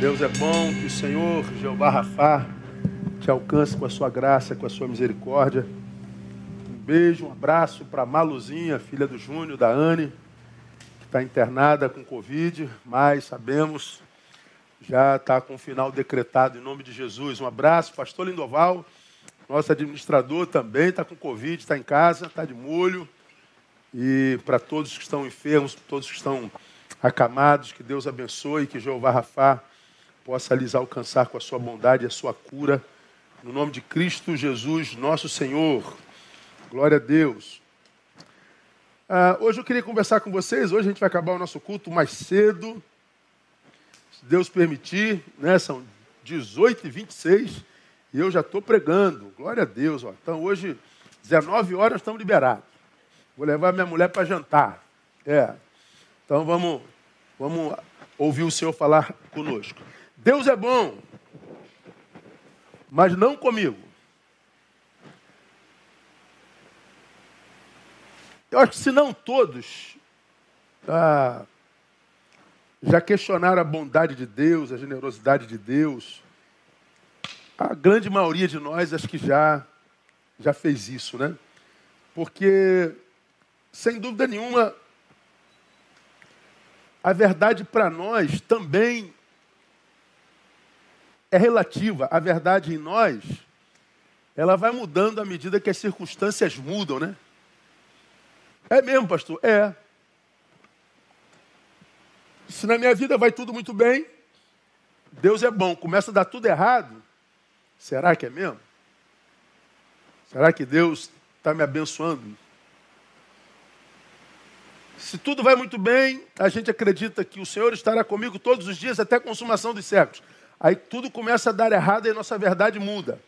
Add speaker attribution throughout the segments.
Speaker 1: Deus é bom, que o Senhor, Jeová Rafá, te alcance com a sua graça, com a sua misericórdia. Um beijo, um abraço para Maluzinha, filha do Júnior, da Anne, que está internada com Covid, mas sabemos, já está com o final decretado em nome de Jesus. Um abraço, pastor Lindoval, nosso administrador também está com Covid, está em casa, está de molho. E para todos que estão enfermos, todos que estão acamados, que Deus abençoe, que Jeová Rafá possa lhes alcançar com a sua bondade e a sua cura. No nome de Cristo Jesus, nosso Senhor. Glória a Deus. Ah, hoje eu queria conversar com vocês. Hoje a gente vai acabar o nosso culto mais cedo. Se Deus permitir, né? São 18 e 26 e eu já estou pregando. Glória a Deus. Ó. Então hoje, 19 horas, estamos liberados. Vou levar minha mulher para jantar. É. Então vamos, vamos ouvir o Senhor falar conosco. Deus é bom, mas não comigo. Eu acho que se não todos ah, já questionaram a bondade de Deus, a generosidade de Deus, a grande maioria de nós acho que já já fez isso, né? Porque sem dúvida nenhuma a verdade para nós também é relativa. A verdade em nós, ela vai mudando à medida que as circunstâncias mudam, né? É mesmo, pastor? É. Se na minha vida vai tudo muito bem, Deus é bom. Começa a dar tudo errado, será que é mesmo? Será que Deus está me abençoando? Se tudo vai muito bem, a gente acredita que o Senhor estará comigo todos os dias até a consumação dos séculos. Aí tudo começa a dar errado e a nossa verdade muda.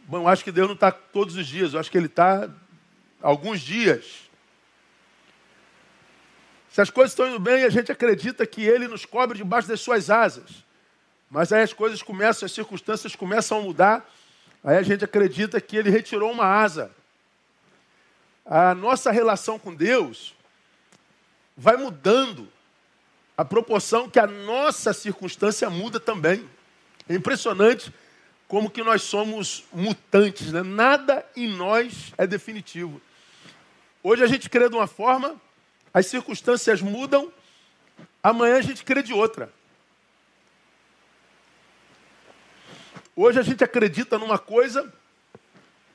Speaker 1: Bom, eu acho que Deus não está todos os dias, eu acho que Ele está alguns dias. Se as coisas estão indo bem, a gente acredita que Ele nos cobre debaixo das suas asas. Mas aí as coisas começam, as circunstâncias começam a mudar, aí a gente acredita que Ele retirou uma asa. A nossa relação com Deus vai mudando a proporção que a nossa circunstância muda também. É impressionante como que nós somos mutantes, né? nada em nós é definitivo. Hoje a gente crê de uma forma, as circunstâncias mudam, amanhã a gente crê de outra. Hoje a gente acredita numa coisa,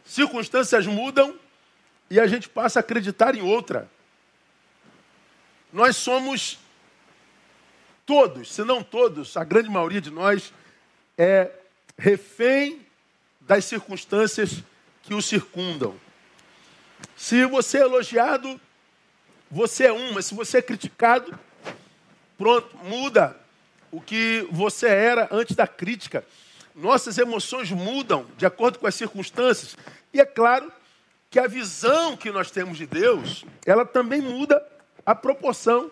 Speaker 1: circunstâncias mudam e a gente passa a acreditar em outra. Nós somos todos, se não todos, a grande maioria de nós é refém das circunstâncias que o circundam. Se você é elogiado, você é um, mas se você é criticado, pronto, muda o que você era antes da crítica. Nossas emoções mudam de acordo com as circunstâncias. E é claro que a visão que nós temos de Deus, ela também muda a proporção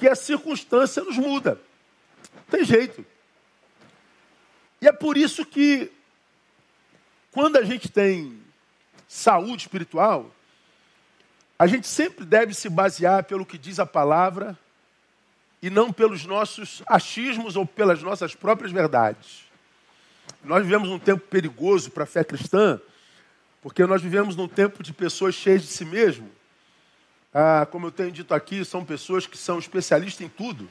Speaker 1: que a circunstância nos muda. Tem jeito. E é por isso que, quando a gente tem saúde espiritual, a gente sempre deve se basear pelo que diz a palavra e não pelos nossos achismos ou pelas nossas próprias verdades. Nós vivemos num tempo perigoso para a fé cristã, porque nós vivemos num tempo de pessoas cheias de si mesmo ah, como eu tenho dito aqui, são pessoas que são especialistas em tudo.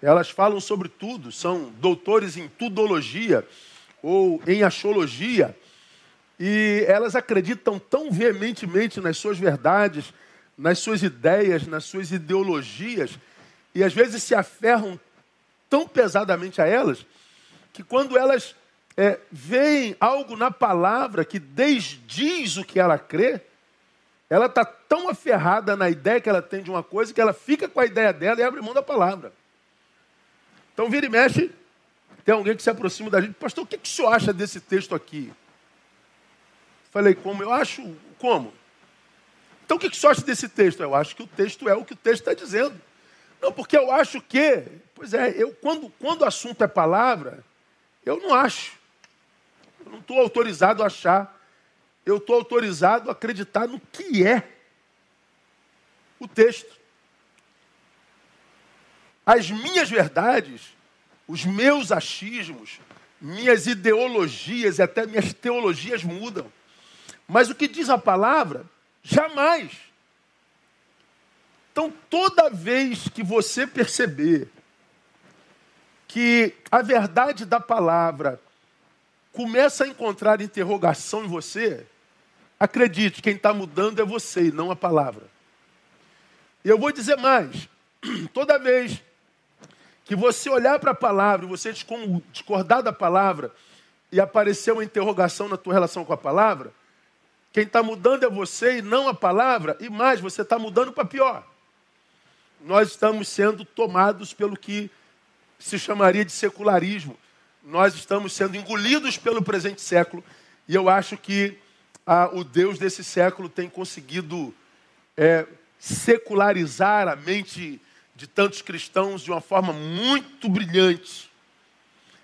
Speaker 1: Elas falam sobre tudo, são doutores em tudologia ou em astrologia. E elas acreditam tão veementemente nas suas verdades, nas suas ideias, nas suas ideologias, e às vezes se aferram tão pesadamente a elas, que quando elas é, veem algo na palavra que desdiz o que ela crê, ela está tão aferrada na ideia que ela tem de uma coisa que ela fica com a ideia dela e abre mão da palavra. Então, vira e mexe, tem alguém que se aproxima da gente. Pastor, o que, que o senhor acha desse texto aqui? Falei, como? Eu acho, como? Então, o que, que o senhor acha desse texto? Eu acho que o texto é o que o texto está dizendo. Não, porque eu acho que... Pois é, eu, quando, quando o assunto é palavra, eu não acho. Eu não estou autorizado a achar eu estou autorizado a acreditar no que é o texto. As minhas verdades os meus achismos, minhas ideologias e até minhas teologias mudam. Mas o que diz a palavra, jamais. Então, toda vez que você perceber que a verdade da palavra começa a encontrar interrogação em você, acredite, quem está mudando é você e não a palavra. E eu vou dizer mais: toda vez que você olhar para a palavra você discordar da palavra e aparecer uma interrogação na tua relação com a palavra, quem está mudando é você e não a palavra, e mais, você está mudando para pior. Nós estamos sendo tomados pelo que se chamaria de secularismo. Nós estamos sendo engolidos pelo presente século, e eu acho que o Deus desse século tem conseguido é, secularizar a mente de tantos cristãos de uma forma muito brilhante.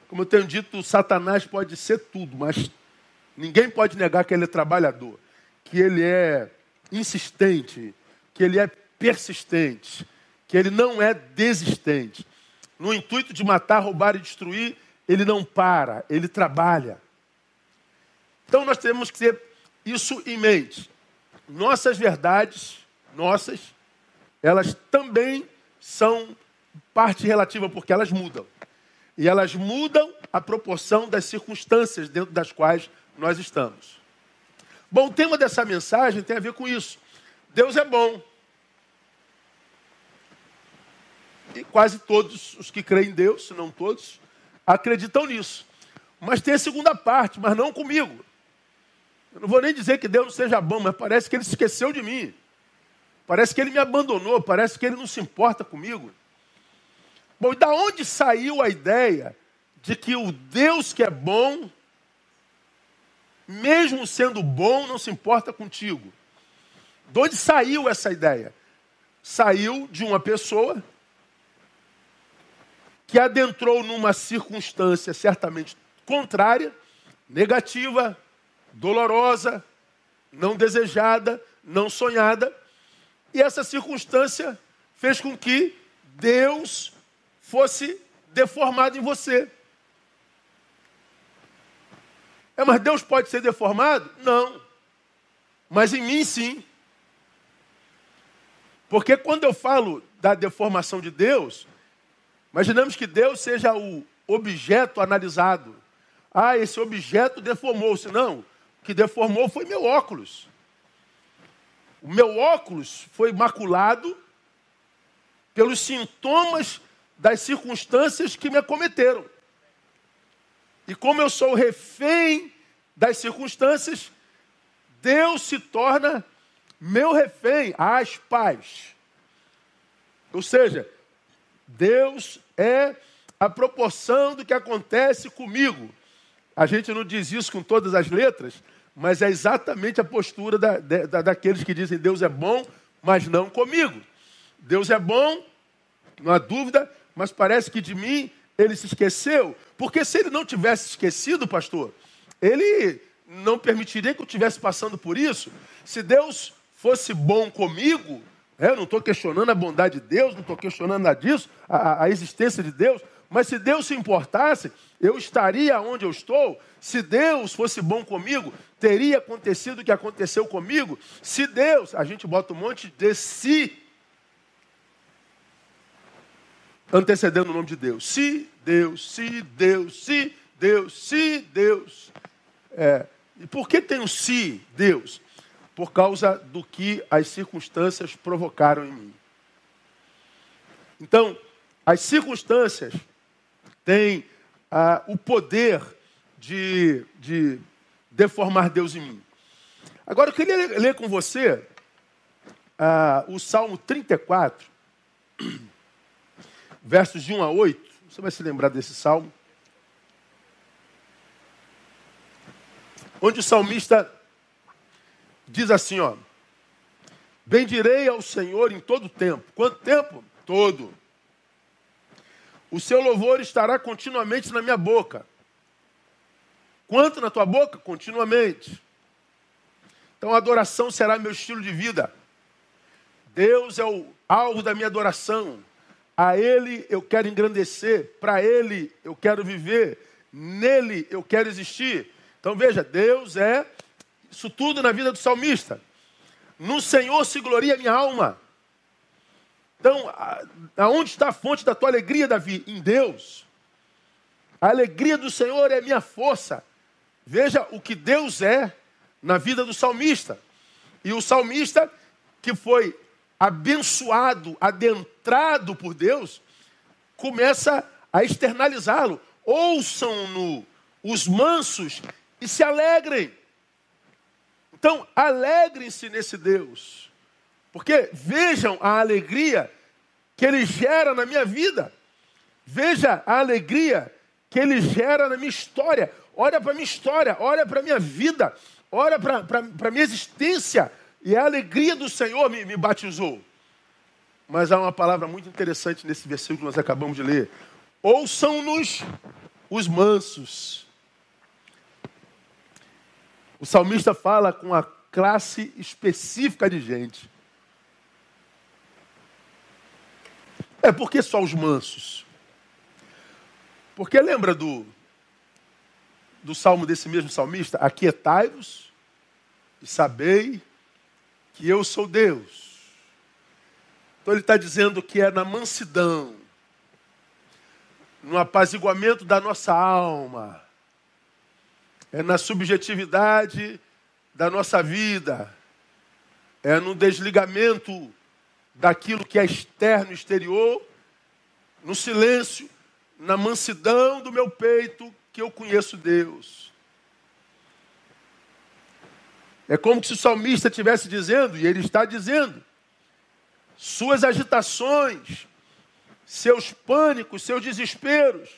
Speaker 1: Como eu tenho dito, Satanás pode ser tudo, mas ninguém pode negar que ele é trabalhador, que ele é insistente, que ele é persistente, que ele não é desistente. No intuito de matar, roubar e destruir, ele não para, ele trabalha. Então nós temos que ter isso em mente. Nossas verdades, nossas, elas também são parte relativa, porque elas mudam. E elas mudam a proporção das circunstâncias dentro das quais nós estamos. Bom, o tema dessa mensagem tem a ver com isso. Deus é bom. E quase todos os que creem em Deus, se não todos, acreditam nisso. Mas tem a segunda parte, mas não comigo. Eu não vou nem dizer que Deus não seja bom, mas parece que ele esqueceu de mim. Parece que ele me abandonou, parece que ele não se importa comigo. Bom, e da onde saiu a ideia de que o Deus que é bom, mesmo sendo bom, não se importa contigo? De onde saiu essa ideia? Saiu de uma pessoa que adentrou numa circunstância certamente contrária, negativa, dolorosa, não desejada, não sonhada, e essa circunstância fez com que Deus fosse deformado em você. É, mas Deus pode ser deformado? Não. Mas em mim sim. Porque quando eu falo da deformação de Deus, imaginamos que Deus seja o objeto analisado. Ah, esse objeto deformou-se. Não, que deformou foi meu óculos. O meu óculos foi maculado pelos sintomas das circunstâncias que me acometeram. E como eu sou refém das circunstâncias, Deus se torna meu refém, as paz. Ou seja, Deus é a proporção do que acontece comigo. A gente não diz isso com todas as letras, mas é exatamente a postura da, da, daqueles que dizem Deus é bom, mas não comigo. Deus é bom, não há dúvida, mas parece que de mim ele se esqueceu. Porque se ele não tivesse esquecido, pastor, ele não permitiria que eu estivesse passando por isso. Se Deus fosse bom comigo, é, eu não estou questionando a bondade de Deus, não estou questionando nada disso, a, a existência de Deus, mas se Deus se importasse, eu estaria onde eu estou. Se Deus fosse bom comigo, teria acontecido o que aconteceu comigo. Se Deus, a gente bota um monte de si antecedendo o nome de Deus. Se Deus, se Deus, se Deus, se Deus. É, e por que tem o se Deus? Por causa do que as circunstâncias provocaram em mim. Então, as circunstâncias têm ah, o poder de, de deformar Deus em mim. Agora, eu queria ler com você ah, o Salmo 34, versos de 1 a 8. Você vai se lembrar desse salmo. Onde o salmista diz assim, ó. Bendirei ao Senhor em todo tempo. Quanto tempo? Todo. O seu louvor estará continuamente na minha boca. Quanto na tua boca? Continuamente. Então a adoração será meu estilo de vida. Deus é o alvo da minha adoração. a Ele eu quero engrandecer, para Ele eu quero viver, nele eu quero existir. Então veja, Deus é isso tudo na vida do salmista. No Senhor se gloria a minha alma. Então, aonde está a fonte da tua alegria, Davi? Em Deus. A alegria do Senhor é minha força. Veja o que Deus é na vida do salmista. E o salmista que foi abençoado, adentrado por Deus, começa a externalizá-lo. Ouçam-no os mansos e se alegrem. Então, alegrem-se nesse Deus. Porque vejam a alegria que ele gera na minha vida. Veja a alegria que ele gera na minha história. Olha para a minha história, olha para a minha vida, olha para a minha existência. E a alegria do Senhor me, me batizou. Mas há uma palavra muito interessante nesse versículo que nós acabamos de ler. Ouçam-nos os mansos. O salmista fala com a classe específica de gente. É porque só os mansos. Porque lembra do, do salmo desse mesmo salmista? Aquietai-vos e sabei que eu sou Deus. Então ele está dizendo que é na mansidão, no apaziguamento da nossa alma, é na subjetividade da nossa vida, é no desligamento daquilo que é externo exterior, no silêncio, na mansidão do meu peito, que eu conheço Deus. É como se o salmista estivesse dizendo, e ele está dizendo, suas agitações, seus pânicos, seus desesperos,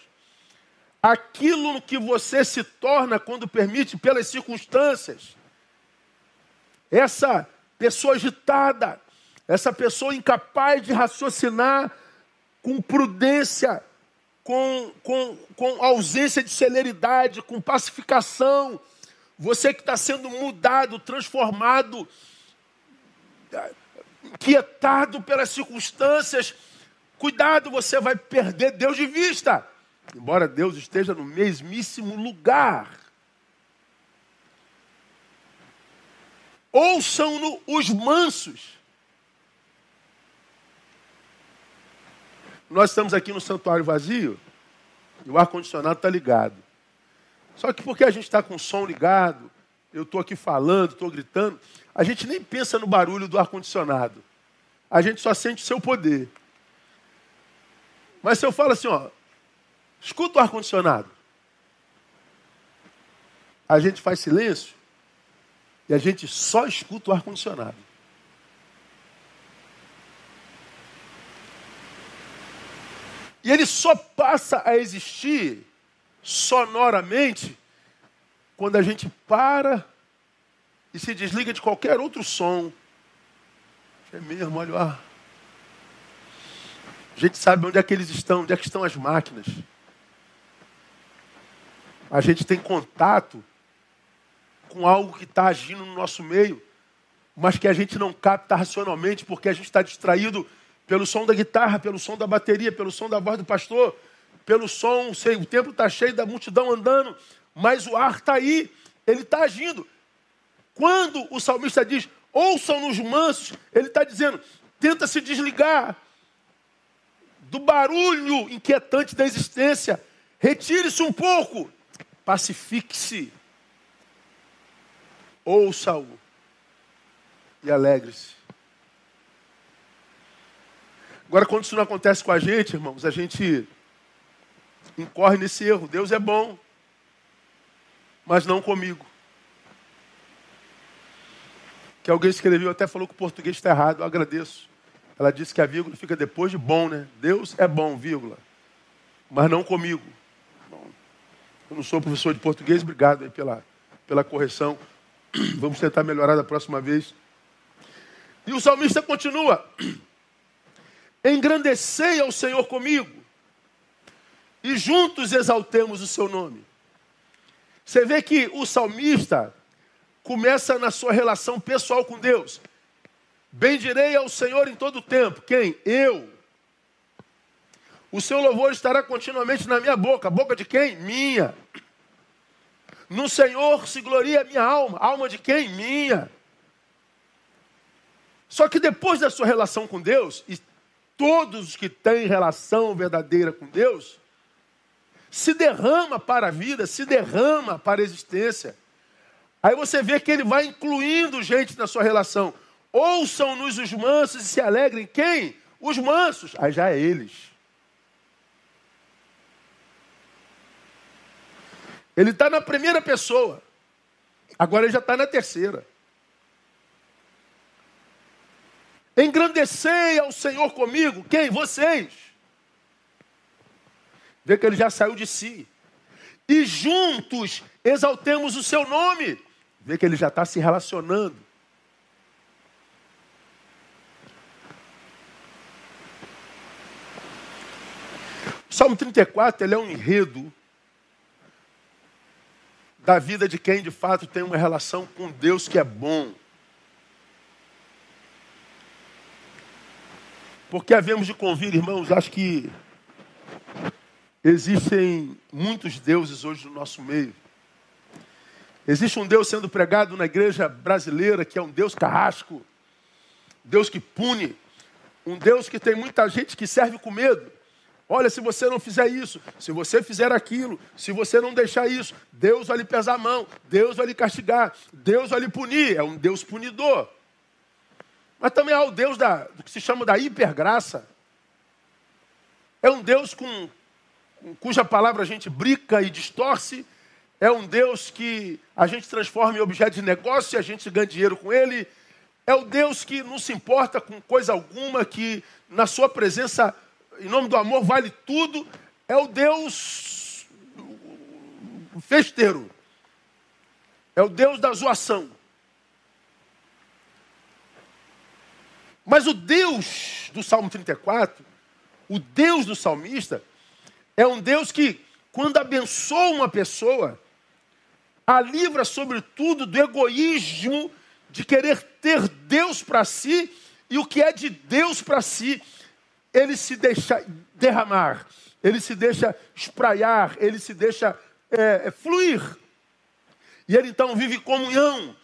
Speaker 1: aquilo que você se torna quando permite pelas circunstâncias, essa pessoa agitada, essa pessoa incapaz de raciocinar com prudência, com, com, com ausência de celeridade, com pacificação, você que está sendo mudado, transformado, inquietado pelas circunstâncias, cuidado, você vai perder Deus de vista. Embora Deus esteja no mesmíssimo lugar. Ouçam-no os mansos. Nós estamos aqui no santuário vazio e o ar-condicionado está ligado. Só que porque a gente está com o som ligado, eu estou aqui falando, estou gritando, a gente nem pensa no barulho do ar-condicionado. A gente só sente o seu poder. Mas se eu falo assim, ó, escuta o ar-condicionado. A gente faz silêncio e a gente só escuta o ar-condicionado. E ele só passa a existir sonoramente quando a gente para e se desliga de qualquer outro som. É mesmo, olha lá. A gente sabe onde é que eles estão, onde é que estão as máquinas. A gente tem contato com algo que está agindo no nosso meio, mas que a gente não capta racionalmente porque a gente está distraído pelo som da guitarra, pelo som da bateria, pelo som da voz do pastor, pelo som, sei, o templo está cheio da multidão andando, mas o ar está aí, ele está agindo. Quando o salmista diz, ouçam nos mansos, ele está dizendo, tenta se desligar do barulho inquietante da existência, retire-se um pouco, pacifique-se, ouça-o e alegre-se. Agora, quando isso não acontece com a gente, irmãos, a gente incorre nesse erro. Deus é bom, mas não comigo. Que alguém escreveu, até falou que o português está errado, eu agradeço. Ela disse que a vírgula fica depois de bom, né? Deus é bom, vírgula. Mas não comigo. Eu não sou professor de português, obrigado pela, pela correção. Vamos tentar melhorar da próxima vez. E o salmista continua: Engrandecei ao Senhor comigo e juntos exaltemos o seu nome. Você vê que o salmista começa na sua relação pessoal com Deus. Bendirei ao Senhor em todo o tempo. Quem? Eu. O seu louvor estará continuamente na minha boca. Boca de quem? Minha. No Senhor se gloria a minha alma. Alma de quem? Minha. Só que depois da sua relação com Deus, todos os que têm relação verdadeira com Deus, se derrama para a vida, se derrama para a existência. Aí você vê que ele vai incluindo gente na sua relação. Ouçam-nos os mansos e se alegrem. Quem? Os mansos. Aí já é eles. Ele está na primeira pessoa. Agora ele já está na terceira. Engrandecei ao Senhor comigo. Quem? Vocês. Vê que ele já saiu de si. E juntos exaltemos o seu nome. Vê que ele já está se relacionando. O Salmo 34 ele é um enredo da vida de quem de fato tem uma relação com Deus que é bom. Porque havemos de convir, irmãos, acho que existem muitos deuses hoje no nosso meio. Existe um Deus sendo pregado na igreja brasileira que é um Deus carrasco, Deus que pune, um Deus que tem muita gente que serve com medo. Olha, se você não fizer isso, se você fizer aquilo, se você não deixar isso, Deus vai lhe pesar a mão, Deus vai lhe castigar, Deus vai lhe punir. É um Deus punidor. Mas também há o Deus da, do que se chama da hipergraça. É um Deus com, cuja palavra a gente brinca e distorce. É um Deus que a gente transforma em objeto de negócio e a gente ganha dinheiro com ele. É o Deus que não se importa com coisa alguma, que na sua presença, em nome do amor, vale tudo. É o Deus festeiro. É o Deus da zoação. Mas o Deus do Salmo 34, o Deus do salmista, é um Deus que, quando abençoa uma pessoa, a livra, sobretudo, do egoísmo de querer ter Deus para si e o que é de Deus para si, ele se deixa derramar, ele se deixa espraiar, ele se deixa é, é fluir. E ele então vive comunhão.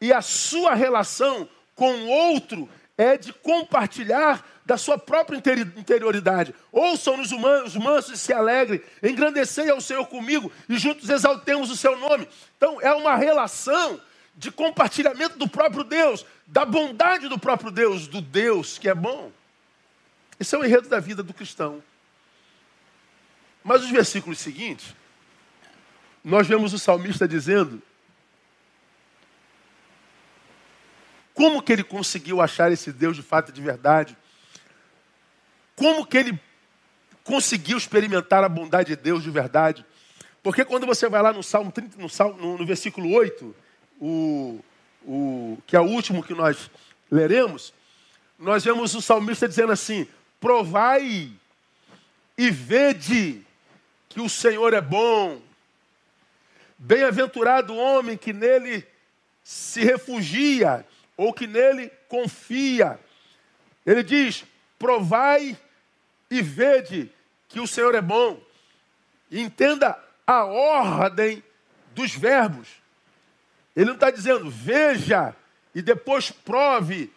Speaker 1: E a sua relação com o outro é de compartilhar da sua própria interioridade. Ouçam-nos os mansos e se alegrem, engrandecei ao Senhor comigo e juntos exaltemos o seu nome. Então, é uma relação de compartilhamento do próprio Deus, da bondade do próprio Deus, do Deus que é bom. Esse é o enredo da vida do cristão. Mas os versículos seguintes, nós vemos o salmista dizendo Como que ele conseguiu achar esse Deus de fato de verdade? Como que ele conseguiu experimentar a bondade de Deus de verdade? Porque quando você vai lá no Salmo 30, no, Salmo, no versículo 8, o, o, que é o último que nós leremos, nós vemos o salmista dizendo assim: provai e vede que o Senhor é bom. Bem-aventurado o homem que nele se refugia ou que nele confia. Ele diz: provai e vede que o Senhor é bom. entenda a ordem dos verbos. Ele não está dizendo veja e depois prove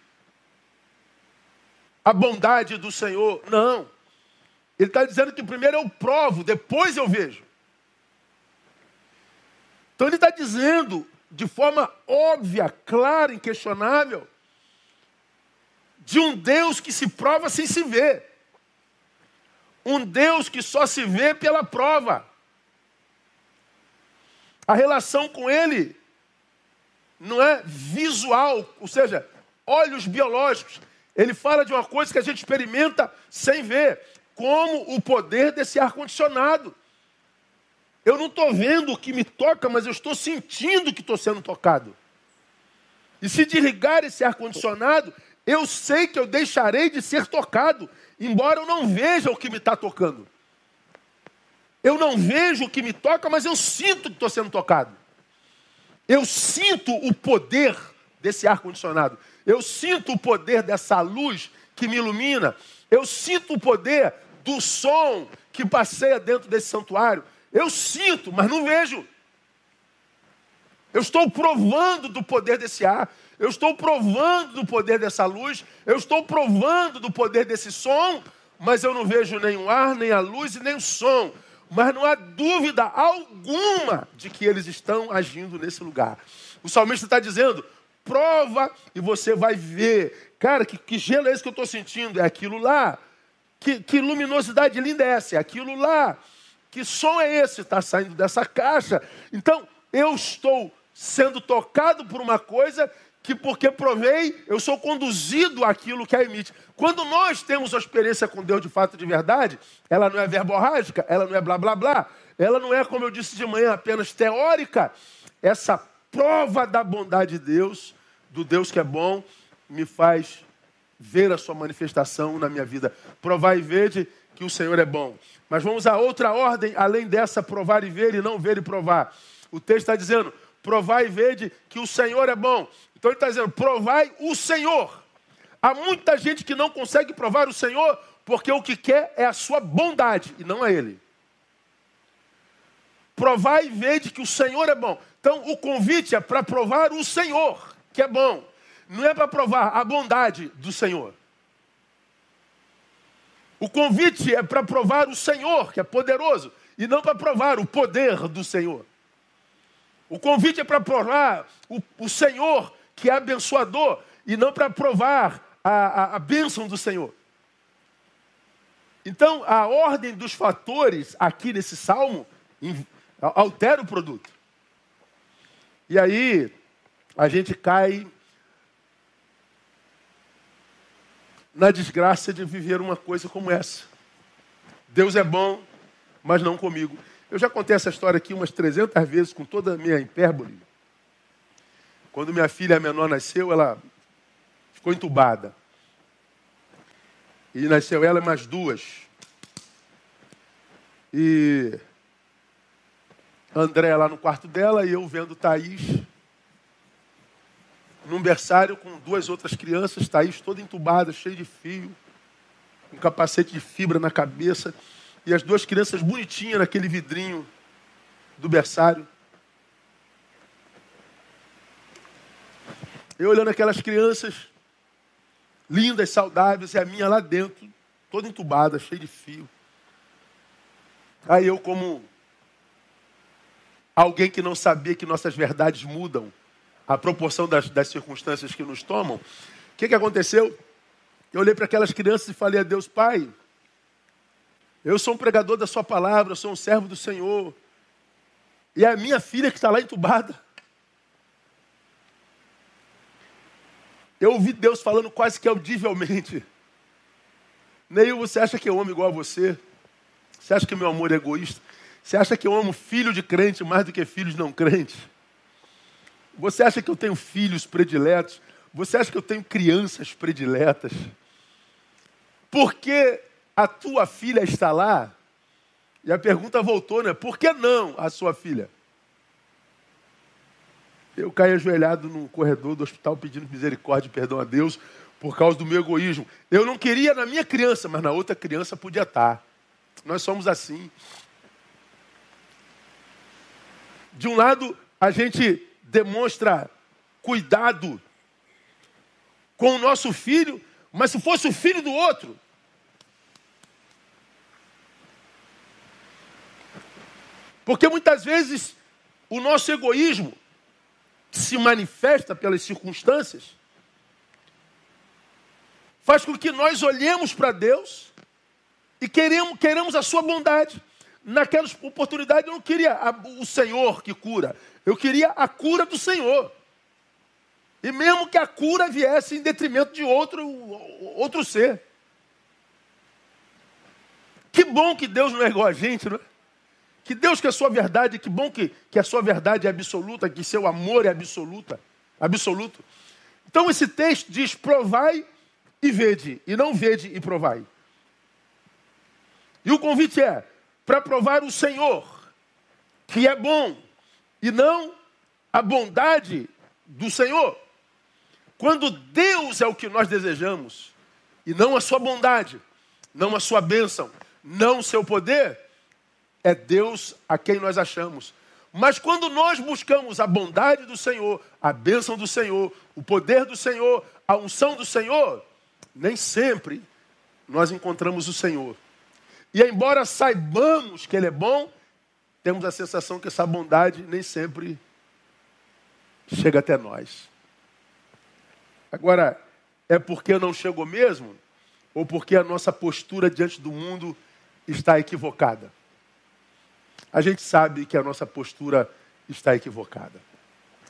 Speaker 1: a bondade do Senhor. Não. Ele está dizendo que primeiro eu provo, depois eu vejo. Então ele está dizendo de forma óbvia, clara, inquestionável, de um Deus que se prova sem se ver. Um Deus que só se vê pela prova. A relação com Ele não é visual, ou seja, olhos biológicos. Ele fala de uma coisa que a gente experimenta sem ver, como o poder desse ar-condicionado. Eu não estou vendo o que me toca, mas eu estou sentindo que estou sendo tocado. E se desligar esse ar-condicionado, eu sei que eu deixarei de ser tocado, embora eu não veja o que me está tocando. Eu não vejo o que me toca, mas eu sinto que estou sendo tocado. Eu sinto o poder desse ar-condicionado. Eu sinto o poder dessa luz que me ilumina. Eu sinto o poder do som que passeia dentro desse santuário. Eu sinto, mas não vejo. Eu estou provando do poder desse ar. Eu estou provando do poder dessa luz. Eu estou provando do poder desse som. Mas eu não vejo nem o ar, nem a luz e nem o som. Mas não há dúvida alguma de que eles estão agindo nesse lugar. O salmista está dizendo: prova e você vai ver. Cara, que, que gelo é esse que eu estou sentindo? É aquilo lá. Que, que luminosidade linda é essa? É aquilo lá. Que som é esse? Está saindo dessa caixa. Então, eu estou sendo tocado por uma coisa que, porque provei, eu sou conduzido àquilo que a emite. Quando nós temos a experiência com Deus de fato de verdade, ela não é verborrágica, ela não é blá blá blá, ela não é, como eu disse de manhã, apenas teórica. Essa prova da bondade de Deus, do Deus que é bom, me faz ver a sua manifestação na minha vida. Provar e ver que o Senhor é bom. Mas vamos a outra ordem, além dessa, provar e ver e não ver e provar. O texto está dizendo: provai e vede que o Senhor é bom. Então ele está dizendo: provai o Senhor. Há muita gente que não consegue provar o Senhor porque o que quer é a sua bondade e não a Ele. Provai e vede que o Senhor é bom. Então o convite é para provar o Senhor, que é bom. Não é para provar a bondade do Senhor. O convite é para provar o Senhor, que é poderoso, e não para provar o poder do Senhor. O convite é para provar o, o, Senhor, que é abençoador, e não para provar a, a, a bênção do Senhor. Então, a ordem dos fatores aqui nesse salmo altera o produto. E aí, a gente cai na desgraça de viver uma coisa como essa. Deus é bom, mas não comigo. Eu já contei essa história aqui umas 300 vezes, com toda a minha hipérbole. Quando minha filha menor nasceu, ela ficou entubada. E nasceu ela mais duas. E André lá no quarto dela e eu vendo Thaís num berçário com duas outras crianças, Thaís toda entubada, cheia de fio, um capacete de fibra na cabeça, e as duas crianças bonitinhas naquele vidrinho do berçário. Eu olhando aquelas crianças, lindas, saudáveis, e a minha lá dentro, toda entubada, cheia de fio. Aí eu, como alguém que não sabia que nossas verdades mudam, a proporção das, das circunstâncias que nos tomam, o que, que aconteceu? Eu olhei para aquelas crianças e falei a Deus, Pai, eu sou um pregador da Sua palavra, eu sou um servo do Senhor. E é a minha filha que está lá entubada. Eu ouvi Deus falando quase que audivelmente. Neil, você acha que eu amo igual a você? Você acha que meu amor é egoísta? Você acha que eu amo filho de crente mais do que filhos não crentes? Você acha que eu tenho filhos prediletos? Você acha que eu tenho crianças prediletas? Porque a tua filha está lá? E a pergunta voltou, né? Por que não a sua filha? Eu caí ajoelhado no corredor do hospital pedindo misericórdia e perdão a Deus por causa do meu egoísmo. Eu não queria na minha criança, mas na outra criança podia estar. Nós somos assim. De um lado, a gente demonstra cuidado com o nosso filho, mas se fosse o filho do outro, porque muitas vezes o nosso egoísmo se manifesta pelas circunstâncias, faz com que nós olhemos para Deus e queremos, queremos a sua bondade. Naquela oportunidade eu não queria o Senhor que cura, eu queria a cura do Senhor. E mesmo que a cura viesse em detrimento de outro, outro ser. Que bom que Deus não é igual a gente, não é? Que Deus que a sua verdade, que bom que, que a sua verdade é absoluta, que seu amor é absoluta, absoluto. Então esse texto diz: provai e vede, e não vede e provai. E o convite é para provar o Senhor, que é bom, e não a bondade do Senhor. Quando Deus é o que nós desejamos, e não a sua bondade, não a sua bênção, não o seu poder, é Deus a quem nós achamos. Mas quando nós buscamos a bondade do Senhor, a bênção do Senhor, o poder do Senhor, a unção do Senhor, nem sempre nós encontramos o Senhor. E embora saibamos que Ele é bom, temos a sensação que essa bondade nem sempre chega até nós. Agora, é porque não chegou mesmo? Ou porque a nossa postura diante do mundo está equivocada? A gente sabe que a nossa postura está equivocada.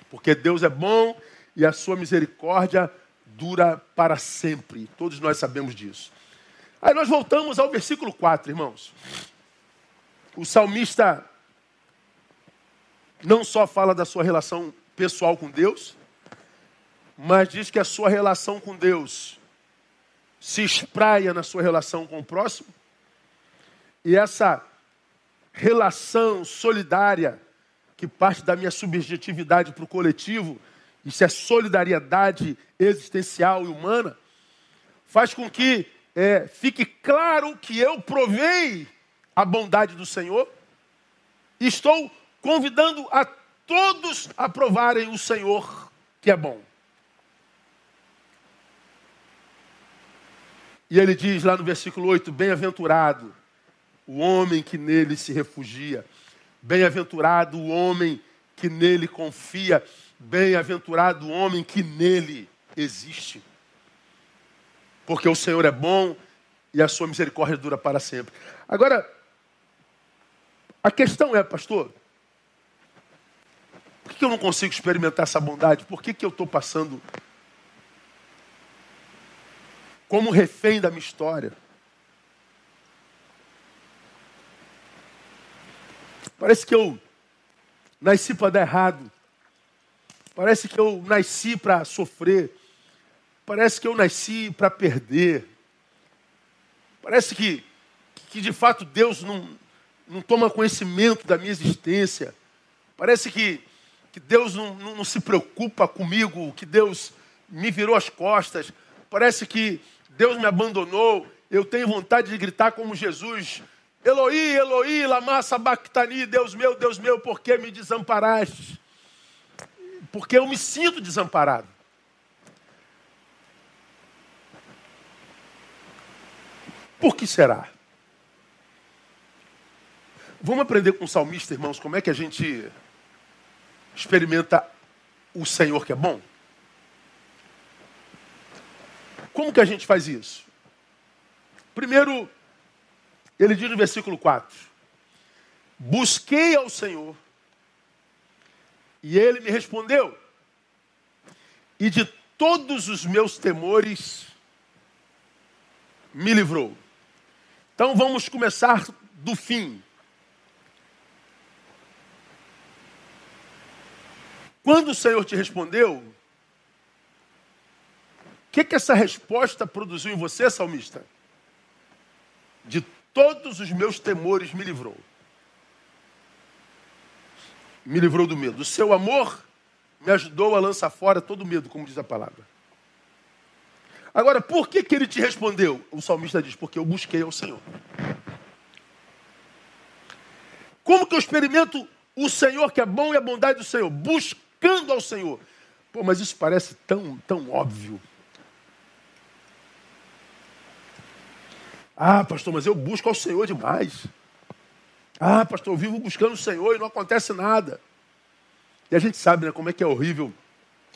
Speaker 1: Porque Deus é bom e a sua misericórdia dura para sempre. Todos nós sabemos disso. Aí nós voltamos ao versículo 4, irmãos. O salmista não só fala da sua relação pessoal com Deus, mas diz que a sua relação com Deus se espraia na sua relação com o próximo. E essa relação solidária, que parte da minha subjetividade para o coletivo, isso é solidariedade existencial e humana, faz com que é, fique claro que eu provei a bondade do Senhor estou convidando a todos a provarem o Senhor que é bom. E ele diz lá no versículo 8: Bem-aventurado o homem que nele se refugia, bem-aventurado o homem que nele confia, bem-aventurado o homem que nele existe. Porque o Senhor é bom e a sua misericórdia dura para sempre. Agora, a questão é, pastor, por que eu não consigo experimentar essa bondade? Por que, que eu estou passando como refém da minha história. Parece que eu nasci para dar errado. Parece que eu nasci para sofrer. Parece que eu nasci para perder. Parece que, que de fato Deus não, não toma conhecimento da minha existência. Parece que, que Deus não, não, não se preocupa comigo, que Deus me virou as costas. Parece que Deus me abandonou, eu tenho vontade de gritar como Jesus: Eloí, Eloí, lama sabachthani, Deus meu, Deus meu, por que me desamparaste? Porque eu me sinto desamparado. Por que será? Vamos aprender com o salmista, irmãos, como é que a gente experimenta o Senhor que é bom? Como que a gente faz isso? Primeiro, ele diz no versículo 4: Busquei ao Senhor, e ele me respondeu, e de todos os meus temores me livrou. Então vamos começar do fim. Quando o Senhor te respondeu, que, que essa resposta produziu em você, salmista? De todos os meus temores me livrou. Me livrou do medo. O seu amor me ajudou a lançar fora todo medo, como diz a palavra. Agora, por que, que ele te respondeu? O salmista diz: Porque eu busquei ao Senhor. Como que eu experimento o Senhor que é bom e a bondade do Senhor? Buscando ao Senhor. Pô, mas isso parece tão, tão óbvio. Ah, pastor, mas eu busco ao Senhor demais. Ah, pastor, eu vivo buscando o Senhor e não acontece nada. E a gente sabe né, como é que é horrível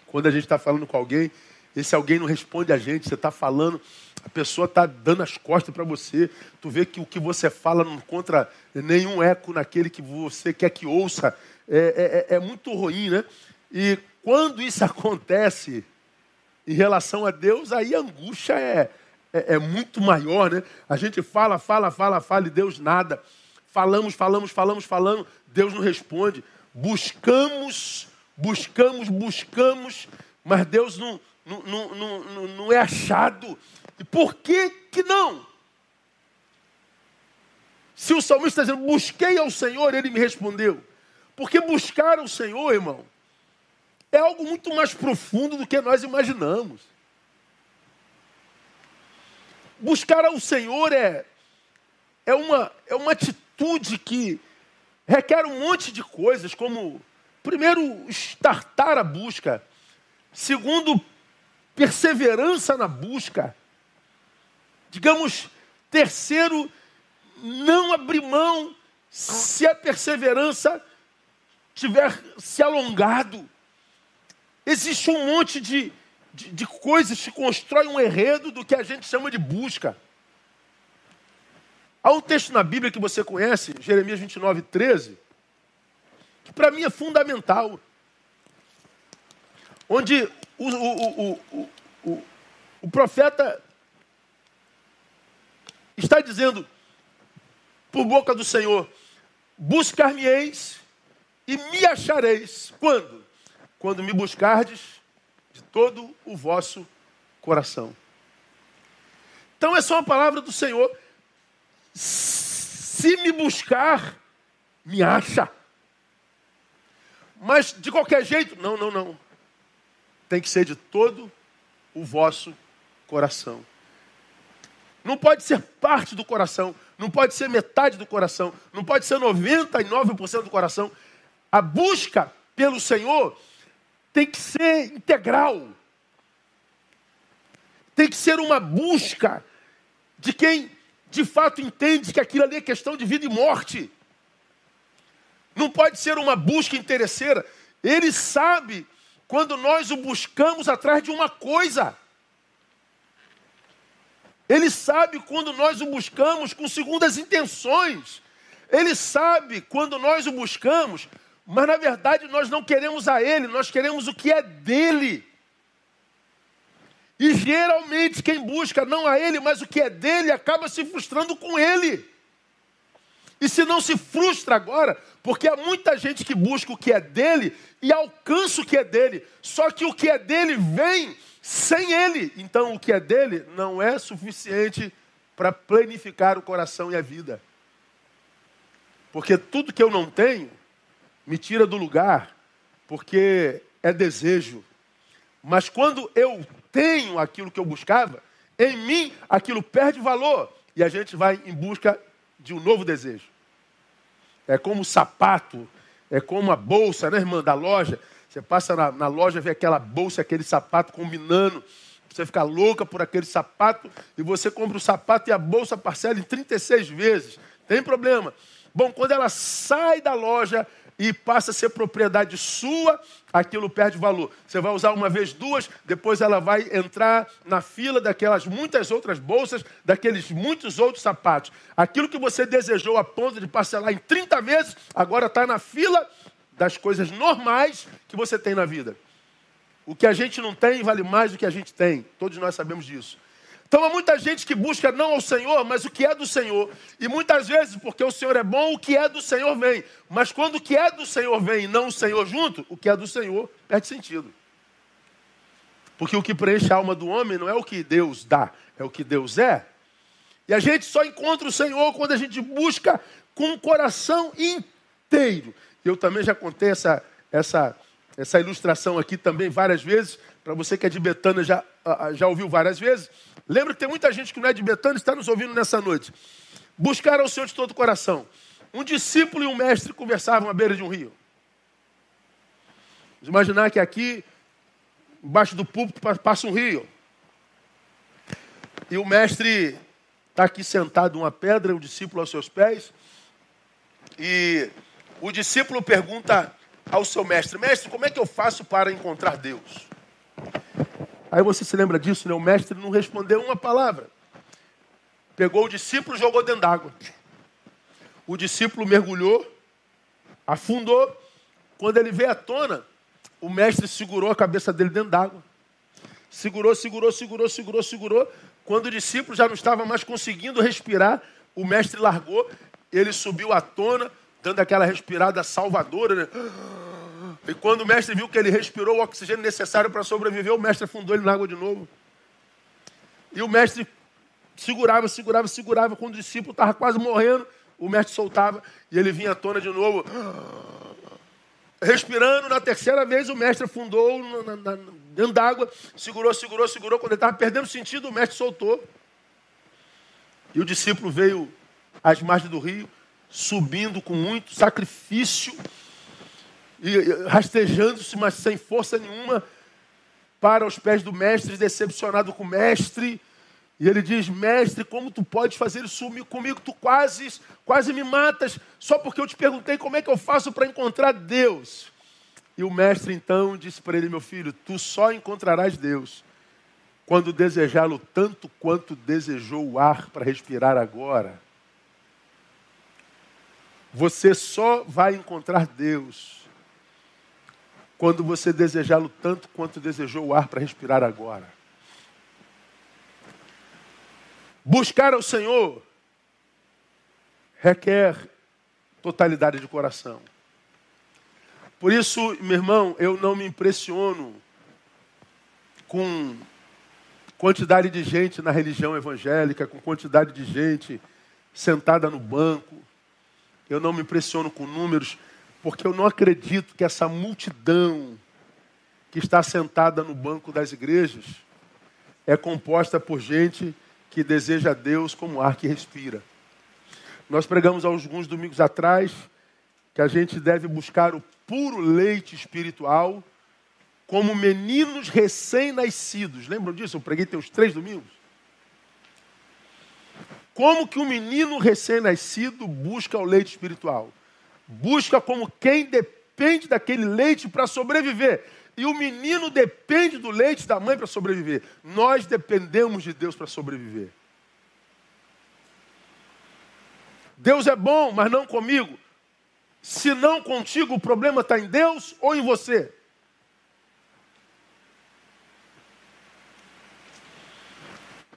Speaker 1: quando a gente está falando com alguém, esse alguém não responde a gente, você está falando, a pessoa está dando as costas para você, tu vê que o que você fala não encontra nenhum eco naquele que você quer que ouça. É, é, é muito ruim, né? E quando isso acontece em relação a Deus, aí a angústia é, é, é muito maior, né? A gente fala, fala, fala, fala e Deus nada. Falamos, falamos, falamos, falando, Deus não responde. Buscamos, buscamos, buscamos, mas Deus não, não, é achado. E por que que não? Se o salmista está dizendo, busquei ao Senhor, ele me respondeu. Porque buscar ao Senhor, irmão, é algo muito mais profundo do que nós imaginamos. Buscar ao Senhor é, é, uma, é uma atitude que requer um monte de coisas, como, primeiro, startar a busca. Segundo, perseverança na busca. Digamos, terceiro, não abrir mão se a perseverança tiver se alongado. Existe um monte de, de, de coisas que constrói um enredo do que a gente chama de busca. Há um texto na Bíblia que você conhece, Jeremias 29, 13, que para mim é fundamental. Onde o, o, o, o, o profeta está dizendo, por boca do Senhor, buscar-me-eis e me achareis. Quando? Quando me buscardes de todo o vosso coração. Então, essa é uma palavra do Senhor. Se me buscar, me acha. Mas de qualquer jeito, não, não, não. Tem que ser de todo o vosso coração. Não pode ser parte do coração, não pode ser metade do coração, não pode ser 99% do coração. A busca pelo Senhor tem que ser integral. Tem que ser uma busca de quem de fato entende que aquilo ali é questão de vida e morte. Não pode ser uma busca interesseira. Ele sabe quando nós o buscamos atrás de uma coisa. Ele sabe quando nós o buscamos com segundas intenções. Ele sabe quando nós o buscamos, mas na verdade nós não queremos a Ele, nós queremos o que é dele. E geralmente quem busca não a ele, mas o que é dele, acaba se frustrando com ele. E se não se frustra agora, porque há muita gente que busca o que é dele e alcança o que é dele, só que o que é dele vem sem ele. Então o que é dele não é suficiente para planificar o coração e a vida. Porque tudo que eu não tenho me tira do lugar, porque é desejo. Mas quando eu tenho aquilo que eu buscava, em mim aquilo perde valor e a gente vai em busca de um novo desejo. É como o sapato, é como a bolsa, né, irmã, da loja. Você passa na, na loja, vê aquela bolsa, aquele sapato combinando. Você fica louca por aquele sapato e você compra o sapato e a bolsa parcela em 36 vezes. Tem problema. Bom, quando ela sai da loja, e passa a ser propriedade sua, aquilo perde valor. Você vai usar uma vez, duas, depois ela vai entrar na fila daquelas muitas outras bolsas, daqueles muitos outros sapatos. Aquilo que você desejou a ponto de parcelar em 30 vezes, agora está na fila das coisas normais que você tem na vida. O que a gente não tem vale mais do que a gente tem. Todos nós sabemos disso. Então há muita gente que busca não ao Senhor, mas o que é do Senhor. E muitas vezes, porque o Senhor é bom, o que é do Senhor vem. Mas quando o que é do Senhor vem e não o Senhor junto, o que é do Senhor perde sentido. Porque o que preenche a alma do homem não é o que Deus dá, é o que Deus é. E a gente só encontra o Senhor quando a gente busca com o coração inteiro. Eu também já contei essa, essa, essa ilustração aqui também várias vezes. Para você que é de Betânia já, já ouviu várias vezes. Lembra que tem muita gente que não é de Betânia está nos ouvindo nessa noite. Buscar ao Senhor de todo o coração. Um discípulo e um mestre conversavam à beira de um rio. Vamos imaginar que aqui, embaixo do púlpito, passa um rio. E o mestre está aqui sentado numa pedra, o discípulo aos seus pés. E o discípulo pergunta ao seu mestre: Mestre, como é que eu faço para encontrar Deus? Aí você se lembra disso, né? O mestre não respondeu uma palavra. Pegou o discípulo e jogou dentro d'água. O discípulo mergulhou, afundou. Quando ele veio à tona, o mestre segurou a cabeça dele dentro d'água. Segurou, segurou, segurou, segurou, segurou. Quando o discípulo já não estava mais conseguindo respirar, o mestre largou, ele subiu à tona, dando aquela respirada salvadora, né? E quando o mestre viu que ele respirou o oxigênio necessário para sobreviver, o mestre afundou ele na água de novo. E o mestre segurava, segurava, segurava. Quando o discípulo estava quase morrendo, o mestre soltava e ele vinha à tona de novo. Respirando, na terceira vez o mestre afundou na, na, dentro d'água, segurou, segurou, segurou. Quando ele estava perdendo sentido, o mestre soltou. E o discípulo veio às margens do rio, subindo com muito sacrifício rastejando-se, mas sem força nenhuma, para os pés do mestre, decepcionado com o mestre. E ele diz: Mestre, como tu podes fazer isso comigo? Tu quase, quase me matas, só porque eu te perguntei como é que eu faço para encontrar Deus. E o mestre então disse para ele: Meu filho, tu só encontrarás Deus quando desejá-lo tanto quanto desejou o ar para respirar agora. Você só vai encontrar Deus quando você desejá-lo tanto quanto desejou o ar para respirar agora. Buscar ao Senhor requer totalidade de coração. Por isso, meu irmão, eu não me impressiono com quantidade de gente na religião evangélica, com quantidade de gente sentada no banco. Eu não me impressiono com números. Porque eu não acredito que essa multidão que está sentada no banco das igrejas é composta por gente que deseja Deus como ar que respira. Nós pregamos alguns domingos atrás que a gente deve buscar o puro leite espiritual como meninos recém-nascidos. Lembram disso? Eu preguei tem uns três domingos. Como que um menino recém-nascido busca o leite espiritual? Busca como quem depende daquele leite para sobreviver. E o menino depende do leite da mãe para sobreviver. Nós dependemos de Deus para sobreviver. Deus é bom, mas não comigo. Se não contigo, o problema está em Deus ou em você.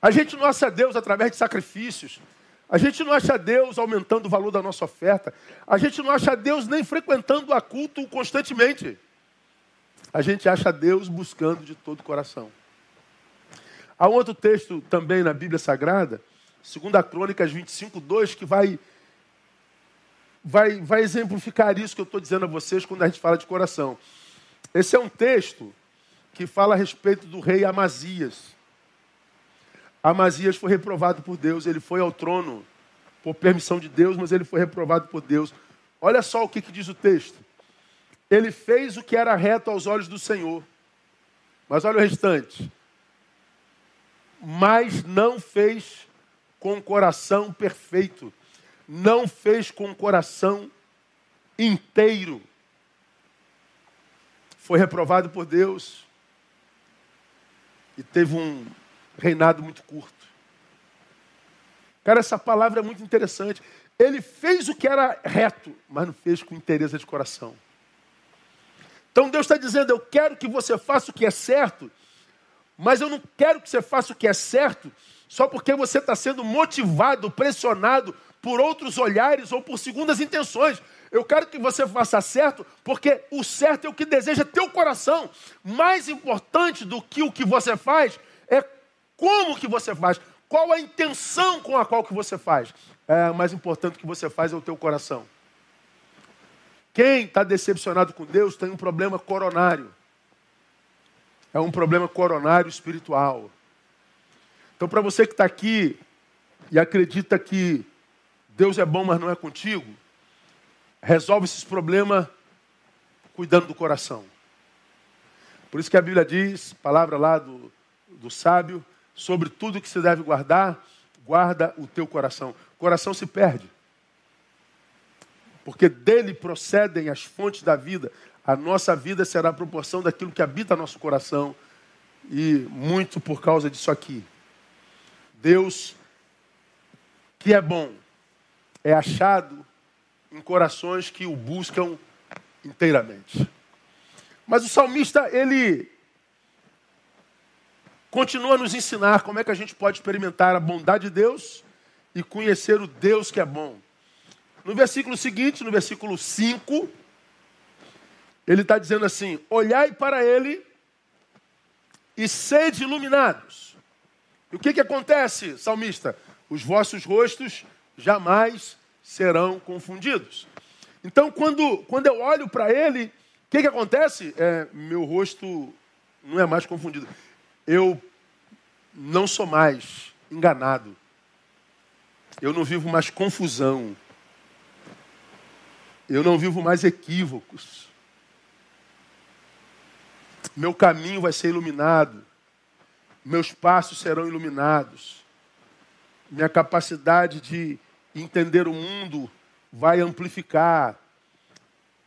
Speaker 1: A gente não acha Deus através de sacrifícios. A gente não acha Deus aumentando o valor da nossa oferta. A gente não acha Deus nem frequentando a culto constantemente. A gente acha Deus buscando de todo o coração. Há um outro texto também na Bíblia Sagrada, 2 Crônicas 25, 2, que vai, vai, vai exemplificar isso que eu estou dizendo a vocês quando a gente fala de coração. Esse é um texto que fala a respeito do rei Amazias. Amazias foi reprovado por Deus, ele foi ao trono por permissão de Deus, mas ele foi reprovado por Deus. Olha só o que, que diz o texto. Ele fez o que era reto aos olhos do Senhor. Mas olha o restante. Mas não fez com o coração perfeito. Não fez com o coração inteiro. Foi reprovado por Deus. E teve um, reinado muito curto. Cara, essa palavra é muito interessante. Ele fez o que era reto, mas não fez com interesse de coração. Então Deus está dizendo: Eu quero que você faça o que é certo, mas eu não quero que você faça o que é certo só porque você está sendo motivado, pressionado por outros olhares ou por segundas intenções. Eu quero que você faça certo, porque o certo é o que deseja teu coração. Mais importante do que o que você faz é como que você faz? Qual a intenção com a qual que você faz? É, o mais importante que você faz é o teu coração. Quem está decepcionado com Deus tem um problema coronário. É um problema coronário espiritual. Então, para você que está aqui e acredita que Deus é bom, mas não é contigo, resolve esses problemas cuidando do coração. Por isso que a Bíblia diz, palavra lá do, do sábio, sobre tudo que se deve guardar, guarda o teu coração. O coração se perde. Porque dele procedem as fontes da vida. A nossa vida será a proporção daquilo que habita nosso coração. E muito por causa disso aqui. Deus, que é bom, é achado em corações que o buscam inteiramente. Mas o salmista, ele continua a nos ensinar como é que a gente pode experimentar a bondade de Deus e conhecer o Deus que é bom. No versículo seguinte, no versículo 5, ele está dizendo assim: Olhai para ele e sede iluminados. E o que, que acontece, salmista? Os vossos rostos jamais serão confundidos. Então, quando, quando eu olho para ele, o que, que acontece? É, meu rosto não é mais confundido eu não sou mais enganado. Eu não vivo mais confusão. Eu não vivo mais equívocos. Meu caminho vai ser iluminado. Meus passos serão iluminados. Minha capacidade de entender o mundo vai amplificar.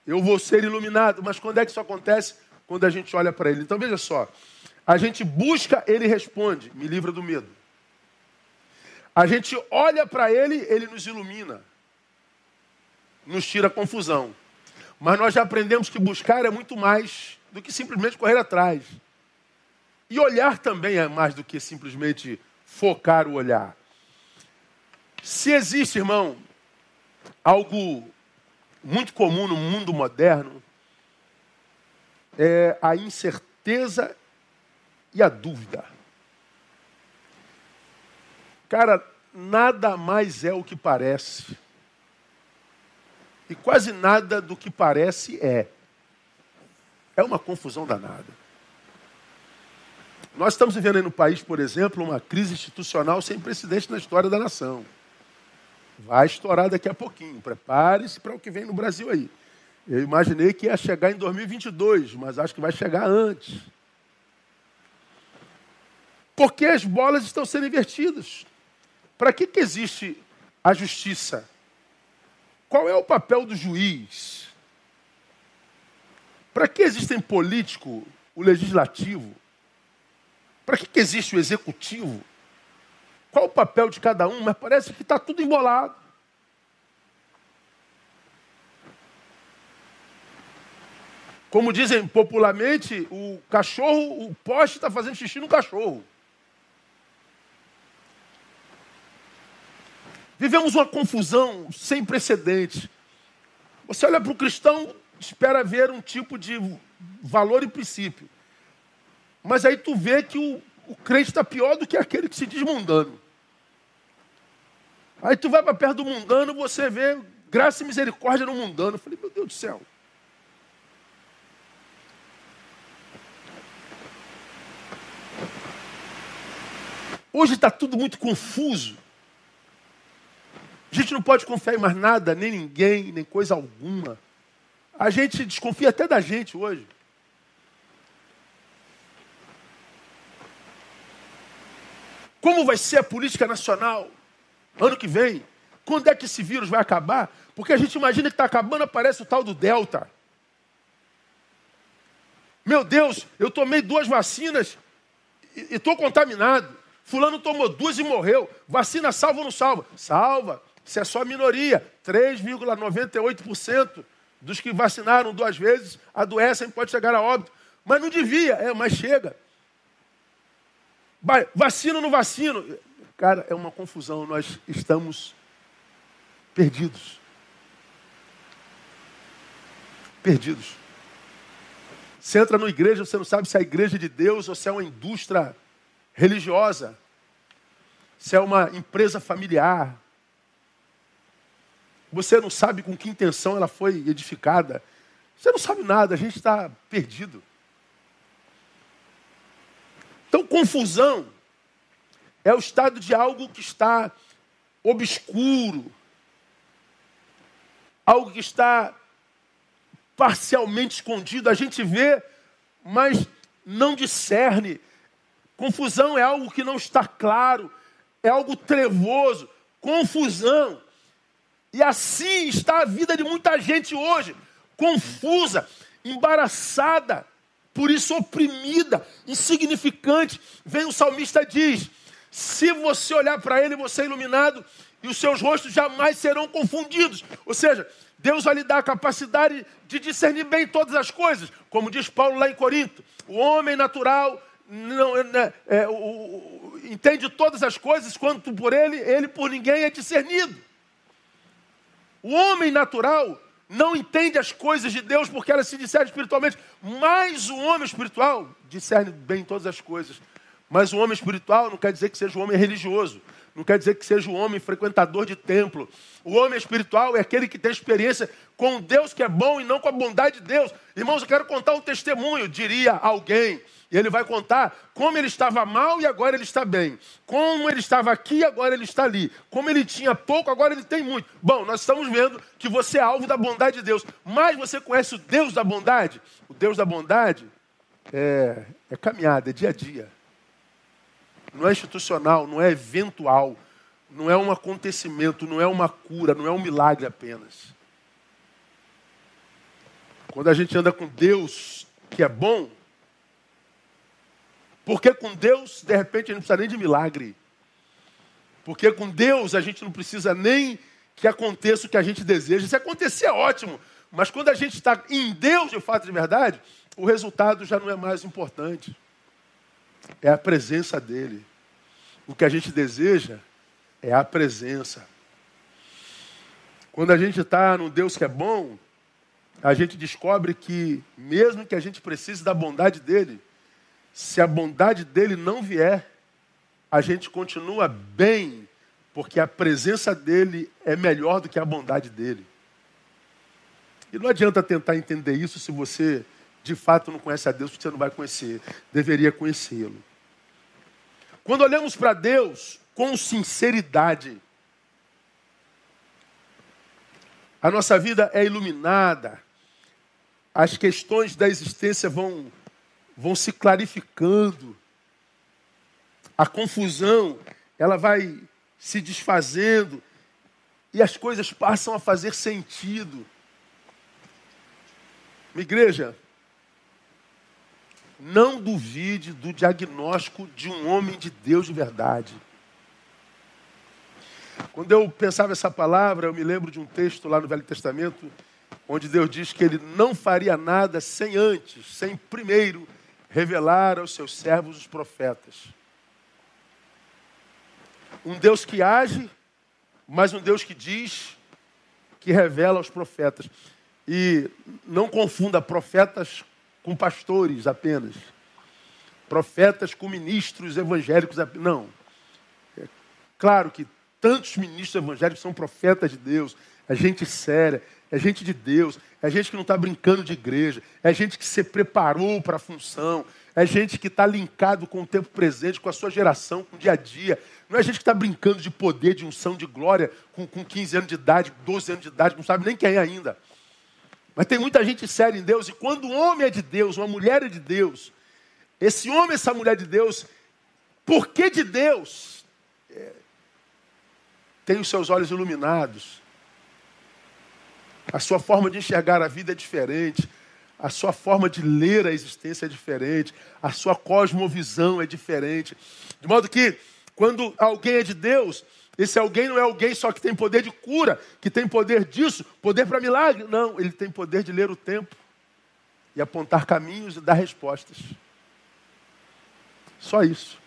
Speaker 1: Eu vou ser iluminado. Mas quando é que isso acontece? Quando a gente olha para ele. Então veja só. A gente busca, ele responde. Me livra do medo. A gente olha para ele, ele nos ilumina. Nos tira confusão. Mas nós já aprendemos que buscar é muito mais do que simplesmente correr atrás. E olhar também é mais do que simplesmente focar o olhar. Se existe, irmão, algo muito comum no mundo moderno, é a incerteza e a dúvida. Cara, nada mais é o que parece. E quase nada do que parece é. É uma confusão danada. Nós estamos vivendo aí no país, por exemplo, uma crise institucional sem precedente na história da nação. Vai estourar daqui a pouquinho. Prepare-se para o que vem no Brasil aí. Eu imaginei que ia chegar em 2022, mas acho que vai chegar antes. Porque as bolas estão sendo invertidas. Para que, que existe a justiça? Qual é o papel do juiz? Para que existem político, o legislativo? Para que, que existe o executivo? Qual o papel de cada um? Mas parece que está tudo embolado. Como dizem popularmente, o cachorro, o poste está fazendo xixi no cachorro. Vivemos uma confusão sem precedentes. Você olha para o cristão, espera ver um tipo de valor e princípio. Mas aí tu vê que o, o crente está pior do que aquele que se diz mundano. Aí tu vai para perto do mundano, você vê graça e misericórdia no mundano. Eu falei, meu Deus do céu. Hoje está tudo muito confuso. Gente não pode confiar em mais nada, nem ninguém, nem coisa alguma. A gente desconfia até da gente hoje. Como vai ser a política nacional ano que vem? Quando é que esse vírus vai acabar? Porque a gente imagina que está acabando, aparece o tal do Delta. Meu Deus, eu tomei duas vacinas e estou contaminado. Fulano tomou duas e morreu. Vacina salva ou não salva? Salva. Isso é só minoria. 3,98% dos que vacinaram duas vezes adoecem, pode chegar a óbito. Mas não devia, é, mas chega. Vacino no vacino. Cara, é uma confusão. Nós estamos perdidos. Perdidos. Você entra na igreja, você não sabe se é a igreja de Deus ou se é uma indústria religiosa, se é uma empresa familiar. Você não sabe com que intenção ela foi edificada. Você não sabe nada, a gente está perdido. Então, confusão é o estado de algo que está obscuro, algo que está parcialmente escondido. A gente vê, mas não discerne. Confusão é algo que não está claro, é algo trevoso. Confusão. E assim está a vida de muita gente hoje, confusa, embaraçada por isso oprimida, insignificante. Vem o salmista diz: se você olhar para ele, você é iluminado e os seus rostos jamais serão confundidos. Ou seja, Deus vai lhe dar a capacidade de discernir bem todas as coisas, como diz Paulo lá em Corinto. O homem natural não, né, é, o, entende todas as coisas, quanto por ele, ele por ninguém é discernido. O homem natural não entende as coisas de Deus porque elas se discernem espiritualmente. Mas o homem espiritual discerne bem todas as coisas. Mas o homem espiritual não quer dizer que seja um homem religioso. Não quer dizer que seja o homem frequentador de templo. O homem espiritual é aquele que tem experiência com Deus que é bom e não com a bondade de Deus. Irmãos, eu quero contar um testemunho, diria alguém. E ele vai contar como ele estava mal e agora ele está bem. Como ele estava aqui e agora ele está ali. Como ele tinha pouco, agora ele tem muito. Bom, nós estamos vendo que você é alvo da bondade de Deus. Mas você conhece o Deus da bondade? O Deus da bondade é, é caminhada, é dia a dia. Não é institucional, não é eventual. Não é um acontecimento, não é uma cura, não é um milagre apenas. Quando a gente anda com Deus que é bom, porque com Deus, de repente, a gente não precisa nem de milagre. Porque com Deus a gente não precisa nem que aconteça o que a gente deseja. Se acontecer é ótimo. Mas quando a gente está em Deus de fato de verdade, o resultado já não é mais importante. É a presença dele. O que a gente deseja é a presença. Quando a gente está num Deus que é bom, a gente descobre que, mesmo que a gente precise da bondade dele, se a bondade dele não vier, a gente continua bem, porque a presença dele é melhor do que a bondade dele. E não adianta tentar entender isso se você de fato não conhece a Deus, porque você não vai conhecer, deveria conhecê-lo. Quando olhamos para Deus com sinceridade, a nossa vida é iluminada, as questões da existência vão vão se clarificando. A confusão, ela vai se desfazendo e as coisas passam a fazer sentido. Minha igreja, não duvide do diagnóstico de um homem de Deus de verdade. Quando eu pensava essa palavra, eu me lembro de um texto lá no Velho Testamento, onde Deus diz que ele não faria nada sem antes, sem primeiro revelar aos seus servos os profetas. Um Deus que age, mas um Deus que diz, que revela aos profetas. E não confunda profetas com pastores apenas. Profetas com ministros evangélicos apenas. Não. É claro que tantos ministros evangélicos são profetas de Deus. É gente séria, é gente de Deus, é gente que não está brincando de igreja, é gente que se preparou para a função, é gente que está linkado com o tempo presente, com a sua geração, com o dia a dia. Não é gente que está brincando de poder, de unção, de glória, com, com 15 anos de idade, 12 anos de idade, não sabe nem quem é ainda. Mas tem muita gente séria em Deus, e quando um homem é de Deus, uma mulher é de Deus, esse homem, essa mulher de Deus, por que de Deus? É, tem os seus olhos iluminados a sua forma de enxergar a vida é diferente. A sua forma de ler a existência é diferente. A sua cosmovisão é diferente. De modo que, quando alguém é de Deus, esse alguém não é alguém só que tem poder de cura, que tem poder disso, poder para milagre. Não, ele tem poder de ler o tempo e apontar caminhos e dar respostas. Só isso.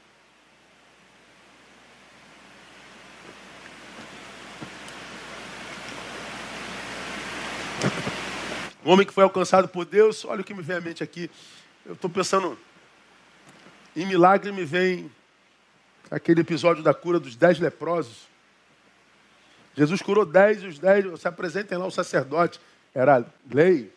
Speaker 1: Um homem que foi alcançado por Deus, olha o que me vem à mente aqui. Eu estou pensando em milagre, me vem aquele episódio da cura dos dez leprosos. Jesus curou dez e os dez se apresentem lá o sacerdote. Era lei,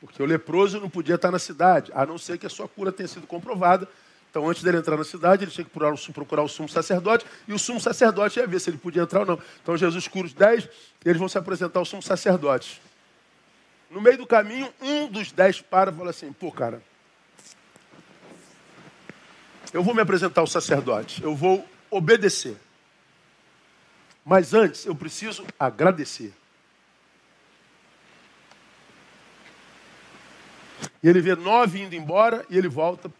Speaker 1: porque o leproso não podia estar na cidade, a não ser que a sua cura tenha sido comprovada. Então, antes dele entrar na cidade, ele tinha que procurar o, procurar o sumo sacerdote, e o sumo sacerdote ia ver se ele podia entrar ou não. Então, Jesus cura os dez, e eles vão se apresentar ao sumo sacerdote. No meio do caminho, um dos dez para e fala assim: pô, cara, eu vou me apresentar ao sacerdote, eu vou obedecer. Mas antes, eu preciso agradecer. E ele vê nove indo embora e ele volta.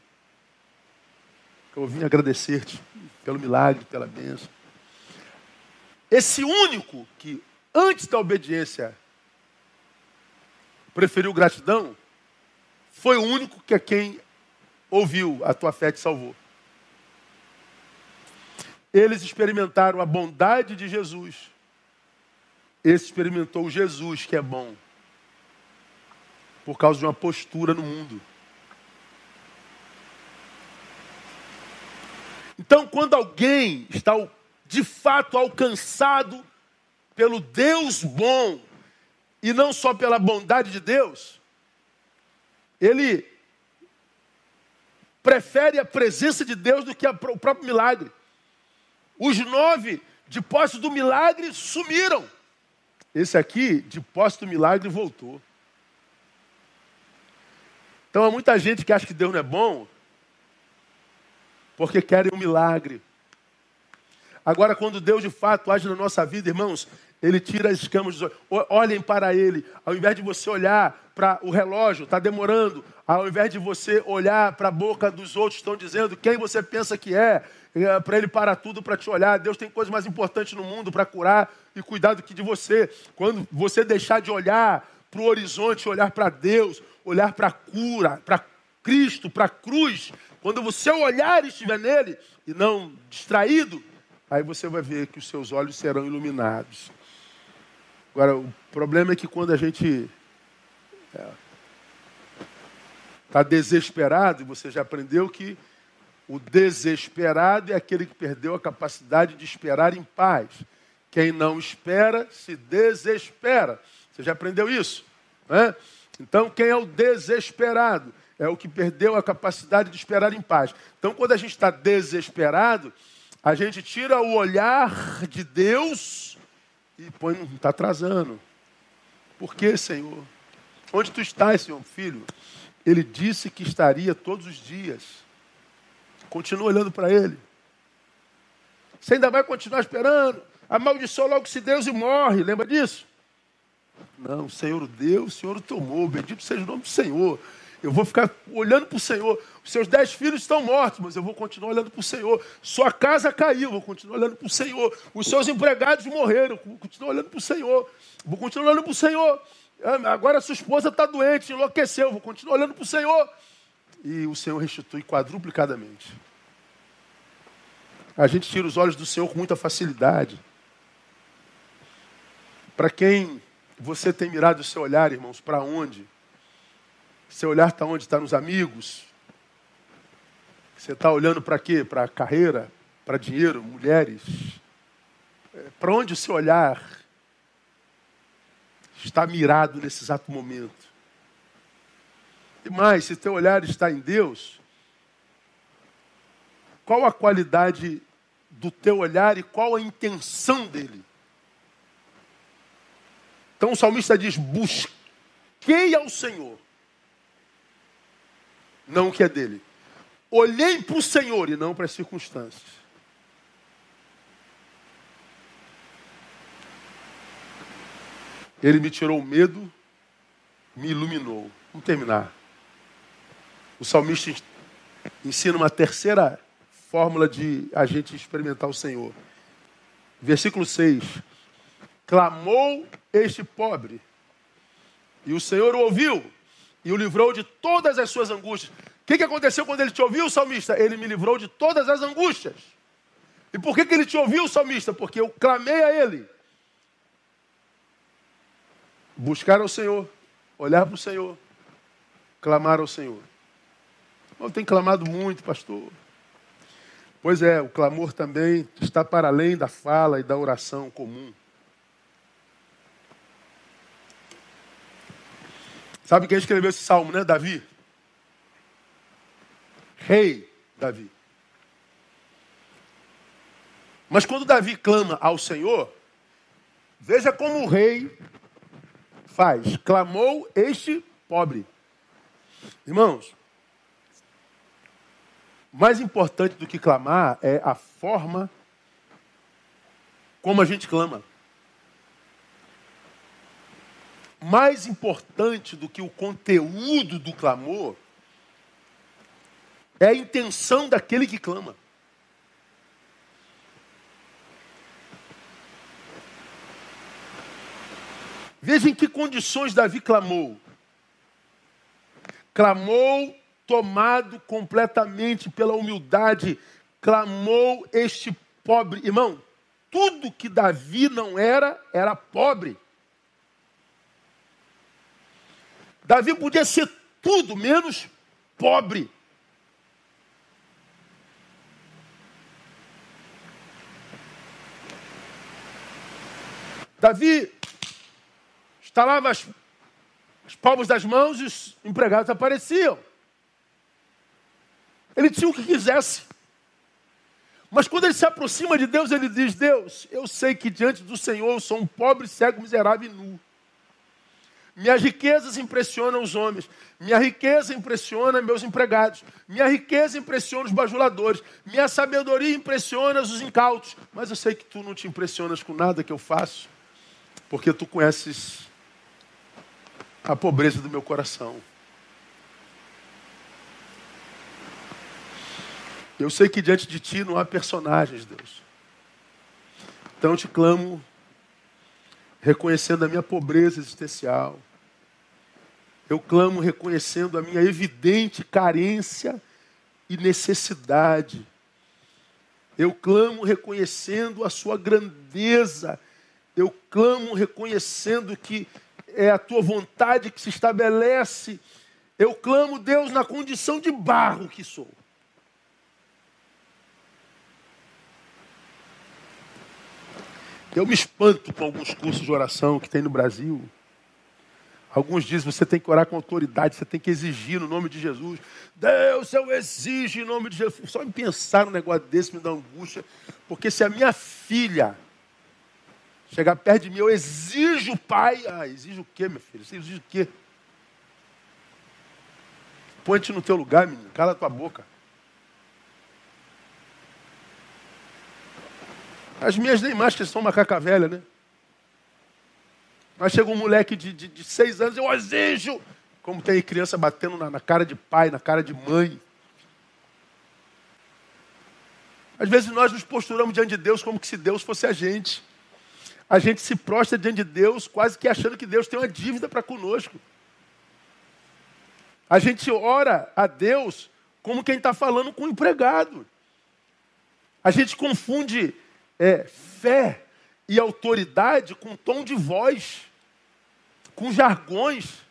Speaker 1: Eu vim agradecer-te pelo milagre, pela bênção. Esse único que, antes da obediência, preferiu gratidão, foi o único que a quem ouviu a tua fé te salvou. Eles experimentaram a bondade de Jesus. Esse experimentou Jesus que é bom. Por causa de uma postura no mundo. Então, quando alguém está de fato alcançado pelo Deus bom, e não só pela bondade de Deus, ele prefere a presença de Deus do que o próprio milagre. Os nove, de posse do milagre, sumiram. Esse aqui, de posse do milagre, voltou. Então há muita gente que acha que Deus não é bom porque querem um milagre. Agora, quando Deus de fato age na nossa vida, irmãos, ele tira as escamas dos olhos. Olhem para ele. Ao invés de você olhar para o relógio, está demorando. Ao invés de você olhar para a boca dos outros, estão dizendo quem você pensa que é, é para ele parar tudo para te olhar. Deus tem coisas mais importantes no mundo para curar e cuidar do que de você. Quando você deixar de olhar para o horizonte, olhar para Deus, olhar para a cura, para Cristo, para a cruz, quando o seu olhar estiver nele e não distraído, aí você vai ver que os seus olhos serão iluminados. Agora, o problema é que quando a gente é, tá desesperado, e você já aprendeu que o desesperado é aquele que perdeu a capacidade de esperar em paz. Quem não espera se desespera. Você já aprendeu isso? Né? Então, quem é o desesperado? É o que perdeu a capacidade de esperar em paz. Então, quando a gente está desesperado, a gente tira o olhar de Deus e põe, não está atrasando. Por que, Senhor? Onde tu estás, Senhor, filho? Ele disse que estaria todos os dias. Continua olhando para ele. Você ainda vai continuar esperando? Amaldiçoa logo se Deus e morre. Lembra disso? Não, Senhor deu, o Senhor tomou. Bendito seja o nome do Senhor. Eu vou ficar olhando para o Senhor. Os seus dez filhos estão mortos, mas eu vou continuar olhando para o Senhor. Sua casa caiu, vou continuar olhando para o Senhor. Os seus empregados morreram, vou continuar olhando para o Senhor. Vou continuar olhando para o Senhor. Ah, agora sua esposa está doente, enlouqueceu, vou continuar olhando para o Senhor. E o Senhor restitui quadruplicadamente. A gente tira os olhos do Senhor com muita facilidade. Para quem você tem mirado o seu olhar, irmãos, para onde? Seu olhar está onde? Está nos amigos? Você está olhando para quê? Para carreira? Para dinheiro? Mulheres? É, para onde o seu olhar está mirado nesse exato momento? E mais, se teu olhar está em Deus, qual a qualidade do teu olhar e qual a intenção dele? Então o salmista diz: busquei ao Senhor não o que é dele. Olhei para o Senhor e não para as circunstâncias. Ele me tirou o medo, me iluminou. Vamos terminar. O salmista ensina uma terceira fórmula de a gente experimentar o Senhor. Versículo 6. Clamou este pobre, e o Senhor o ouviu e o livrou de todas as suas angústias. O que, que aconteceu quando ele te ouviu, salmista? Ele me livrou de todas as angústias. E por que, que ele te ouviu, salmista? Porque eu clamei a ele. Buscar ao Senhor, olhar para o Senhor, clamar ao Senhor. Eu tenho clamado muito, pastor. Pois é, o clamor também está para além da fala e da oração comum. Sabe quem escreveu esse salmo, né? Davi. Rei Davi. Mas quando Davi clama ao Senhor, veja como o rei faz. Clamou este pobre. Irmãos, mais importante do que clamar é a forma como a gente clama. mais importante do que o conteúdo do clamor é a intenção daquele que clama. Veja em que condições Davi clamou. Clamou tomado completamente pela humildade, clamou este pobre. Irmão, tudo que Davi não era, era pobre. Davi podia ser tudo menos pobre. Davi estalava as, as palmas das mãos e os empregados apareciam. Ele tinha o que quisesse. Mas quando ele se aproxima de Deus, ele diz: Deus, eu sei que diante do Senhor eu sou um pobre, cego, miserável e nu. Minhas riquezas impressionam os homens. Minha riqueza impressiona meus empregados. Minha riqueza impressiona os bajuladores. Minha sabedoria impressiona os incautos. Mas eu sei que tu não te impressionas com nada que eu faço, porque tu conheces a pobreza do meu coração. Eu sei que diante de ti não há personagens, Deus. Então eu te clamo, reconhecendo a minha pobreza existencial. Eu clamo reconhecendo a minha evidente carência e necessidade. Eu clamo reconhecendo a sua grandeza. Eu clamo reconhecendo que é a tua vontade que se estabelece. Eu clamo, Deus, na condição de barro que sou. Eu me espanto com alguns cursos de oração que tem no Brasil. Alguns dizem você tem que orar com autoridade, você tem que exigir no nome de Jesus. Deus, eu exijo em nome de Jesus. Só em pensar num negócio desse me dá angústia. Porque se a minha filha chegar perto de mim, eu exijo, pai. Ah, exijo o quê, meu filho? Você exige o quê? Põe-te no teu lugar, menino. Cala a tua boca. As minhas nem mais, que são macaca velha, né? Mas chega um moleque de, de, de, seis anos, eu exijo. Como tem criança batendo na, na cara de pai, na cara de mãe. Às vezes nós nos posturamos diante de Deus como se Deus fosse a gente. A gente se prostra diante de Deus quase que achando que Deus tem uma dívida para conosco. A gente ora a Deus como quem está falando com o empregado. A gente confunde é, fé e autoridade com tom de voz, com jargões.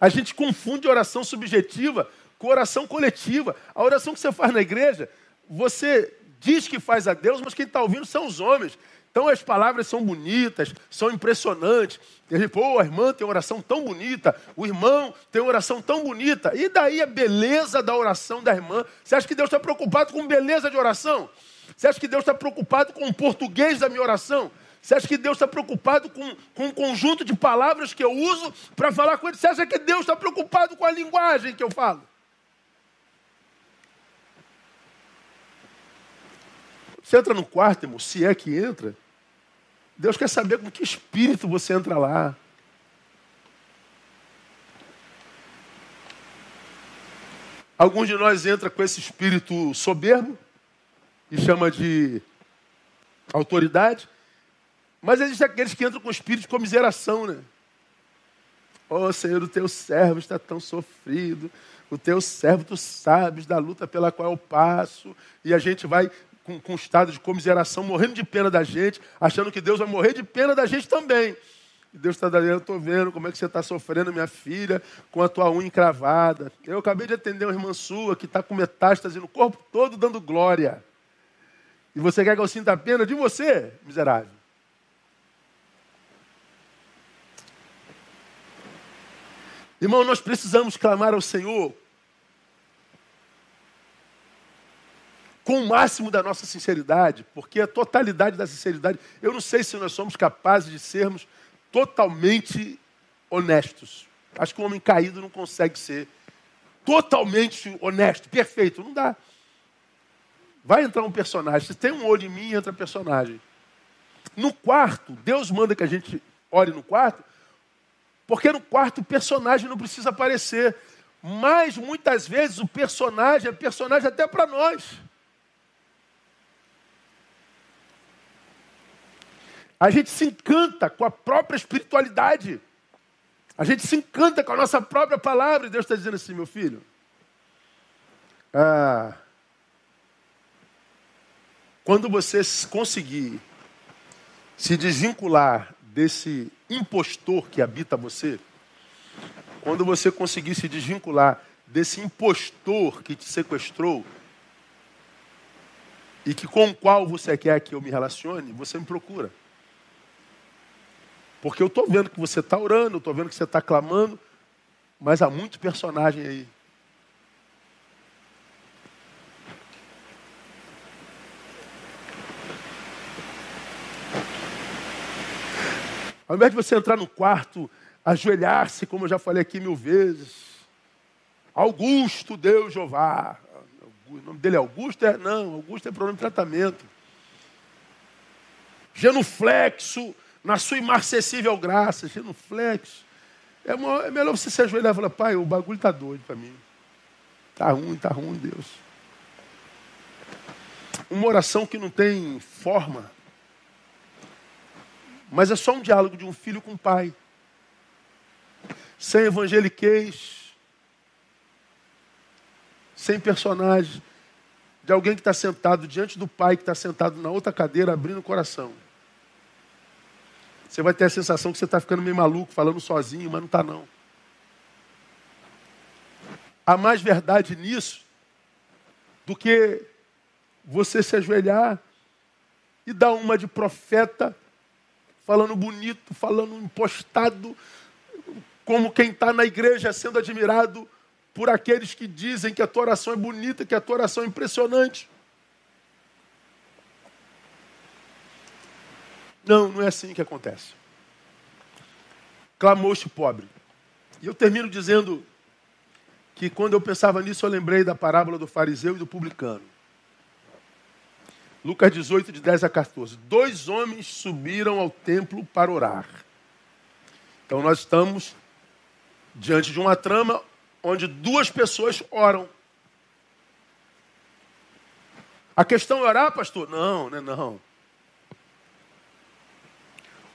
Speaker 1: A gente confunde oração subjetiva com oração coletiva. A oração que você faz na igreja, você diz que faz a Deus, mas quem está ouvindo são os homens. Então as palavras são bonitas, são impressionantes. E gente, pô, a irmã tem oração tão bonita, o irmão tem oração tão bonita. E daí a beleza da oração da irmã? Você acha que Deus está preocupado com beleza de oração? Você acha que Deus está preocupado com o português da minha oração? Você acha que Deus está preocupado com, com um conjunto de palavras que eu uso para falar com ele? Você acha que Deus está preocupado com a linguagem que eu falo? Você entra no quarto, irmão, se é que entra, Deus quer saber com que espírito você entra lá. Alguns de nós entra com esse espírito soberbo, e chama de autoridade. Mas existem aqueles que entram com espírito de comiseração, né? Oh Senhor, o teu servo está tão sofrido. O teu servo, tu sabes da luta pela qual eu passo. E a gente vai com, com estado de comiseração, morrendo de pena da gente, achando que Deus vai morrer de pena da gente também. E Deus está dizendo, eu estou vendo como é que você está sofrendo, minha filha, com a tua unha encravada. Eu acabei de atender uma irmã sua que está com metástase no corpo todo, dando glória. E você quer que eu sinta pena de você, miserável? Irmão, nós precisamos clamar ao Senhor com o máximo da nossa sinceridade, porque a totalidade da sinceridade, eu não sei se nós somos capazes de sermos totalmente honestos. Acho que um homem caído não consegue ser totalmente honesto, perfeito, não dá. Vai entrar um personagem. Se tem um olho em mim, entra personagem. No quarto, Deus manda que a gente ore no quarto, porque no quarto o personagem não precisa aparecer. Mas muitas vezes o personagem é personagem até para nós. A gente se encanta com a própria espiritualidade. A gente se encanta com a nossa própria palavra. E Deus está dizendo assim, meu filho. Ah, quando você conseguir se desvincular desse impostor que habita você, quando você conseguir se desvincular desse impostor que te sequestrou e que com o qual você quer que eu me relacione, você me procura. Porque eu estou vendo que você está orando, eu estou vendo que você está clamando, mas há muito personagem aí. Ao invés de você entrar no quarto, ajoelhar-se, como eu já falei aqui mil vezes, Augusto Deus Jeová. O nome dele é Augusto? É, não, Augusto é problema de tratamento. Genuflexo, na sua imarcessível graça, genuflexo. É, uma, é melhor você se ajoelhar e falar, pai, o bagulho está doido para mim. Está ruim, está ruim, Deus. Uma oração que não tem forma, mas é só um diálogo de um filho com o pai. Sem evangeliquez, sem personagem, de alguém que está sentado diante do pai, que está sentado na outra cadeira, abrindo o coração. Você vai ter a sensação que você está ficando meio maluco, falando sozinho, mas não está não. Há mais verdade nisso do que você se ajoelhar e dar uma de profeta, falando bonito, falando impostado, como quem está na igreja sendo admirado por aqueles que dizem que a tua oração é bonita, que a tua oração é impressionante. Não, não é assim que acontece. Clamou-se pobre. E eu termino dizendo que quando eu pensava nisso, eu lembrei da parábola do fariseu e do publicano. Lucas 18, de 10 a 14. Dois homens subiram ao templo para orar. Então nós estamos diante de uma trama onde duas pessoas oram. A questão é orar, pastor? Não, não é não.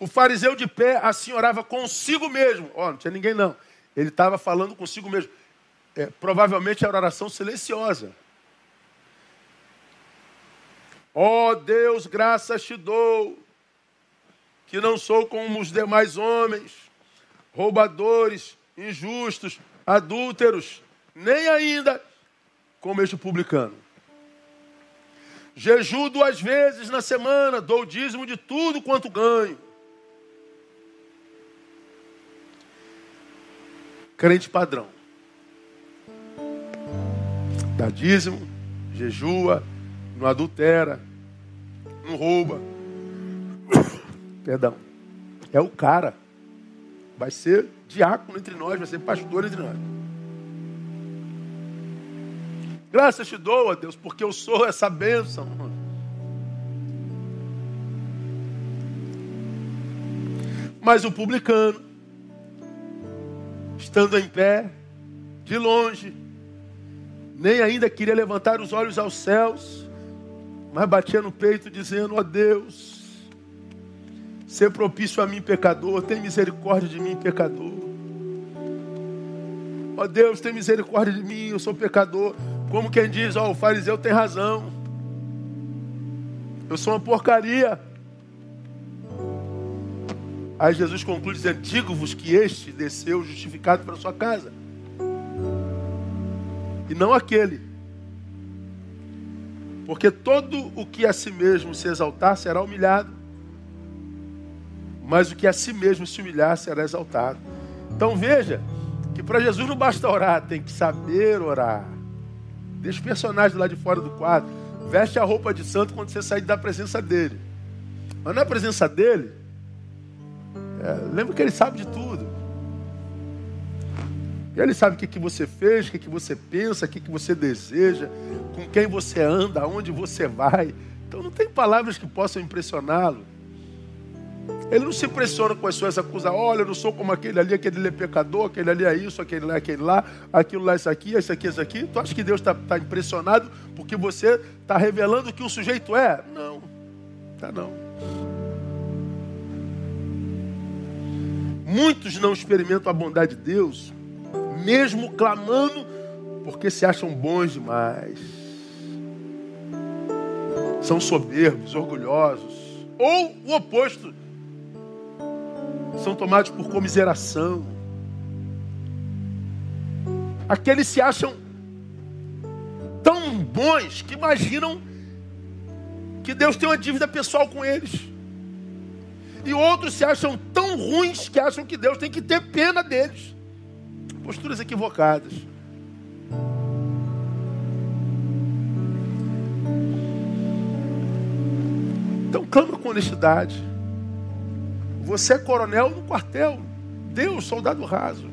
Speaker 1: O fariseu de pé assim orava consigo mesmo. Ó, oh, não tinha ninguém não. Ele estava falando consigo mesmo. É, provavelmente era oração silenciosa. Ó oh, Deus, graças te dou, que não sou como os demais homens, roubadores, injustos, adúlteros, nem ainda como este publicano. Jejuo duas vezes na semana, dou dízimo de tudo quanto ganho. Crente padrão. Dá dízimo, jejua, não adultera, não rouba. Perdão. É o cara. Vai ser diácono entre nós, vai ser pastor entre nós. Graças te dou, a Deus, porque eu sou essa bênção. Mas o publicano, estando em pé, de longe, nem ainda queria levantar os olhos aos céus, mas batia no peito, dizendo: Ó oh Deus, ser propício a mim, pecador, tem misericórdia de mim, pecador. Ó oh Deus, tem misericórdia de mim, eu sou pecador. Como quem diz: Ó, oh, o fariseu tem razão, eu sou uma porcaria. Aí Jesus conclui dizendo: Digo-vos que este desceu justificado para sua casa, e não aquele. Porque todo o que a si mesmo se exaltar será humilhado, mas o que a si mesmo se humilhar será exaltado. Então veja que para Jesus não basta orar, tem que saber orar. Deixa o personagem lá de fora do quadro. Veste a roupa de santo quando você sair da presença dele. Mas na presença dele, é, lembra que Ele sabe de tudo. Ele sabe o que, que você fez, o que, que você pensa, o que, que você deseja, com quem você anda, aonde você vai. Então não tem palavras que possam impressioná-lo. Ele não se impressiona com as suas acusações. Olha, eu não sou como aquele ali, aquele ali é pecador, aquele ali é isso, aquele lá é aquele lá, aquilo lá é isso aqui, isso aqui, isso aqui. Tu acha que Deus está tá impressionado porque você está revelando o que o sujeito é? Não, tá não. Muitos não experimentam a bondade de Deus, mesmo clamando, porque se acham bons demais. São soberbos, orgulhosos. Ou o oposto. São tomados por comiseração. Aqueles se acham tão bons que imaginam que Deus tem uma dívida pessoal com eles. E outros se acham tão ruins que acham que Deus tem que ter pena deles. Posturas equivocadas. Então clama com honestidade. Você é coronel no quartel. Deus, soldado raso.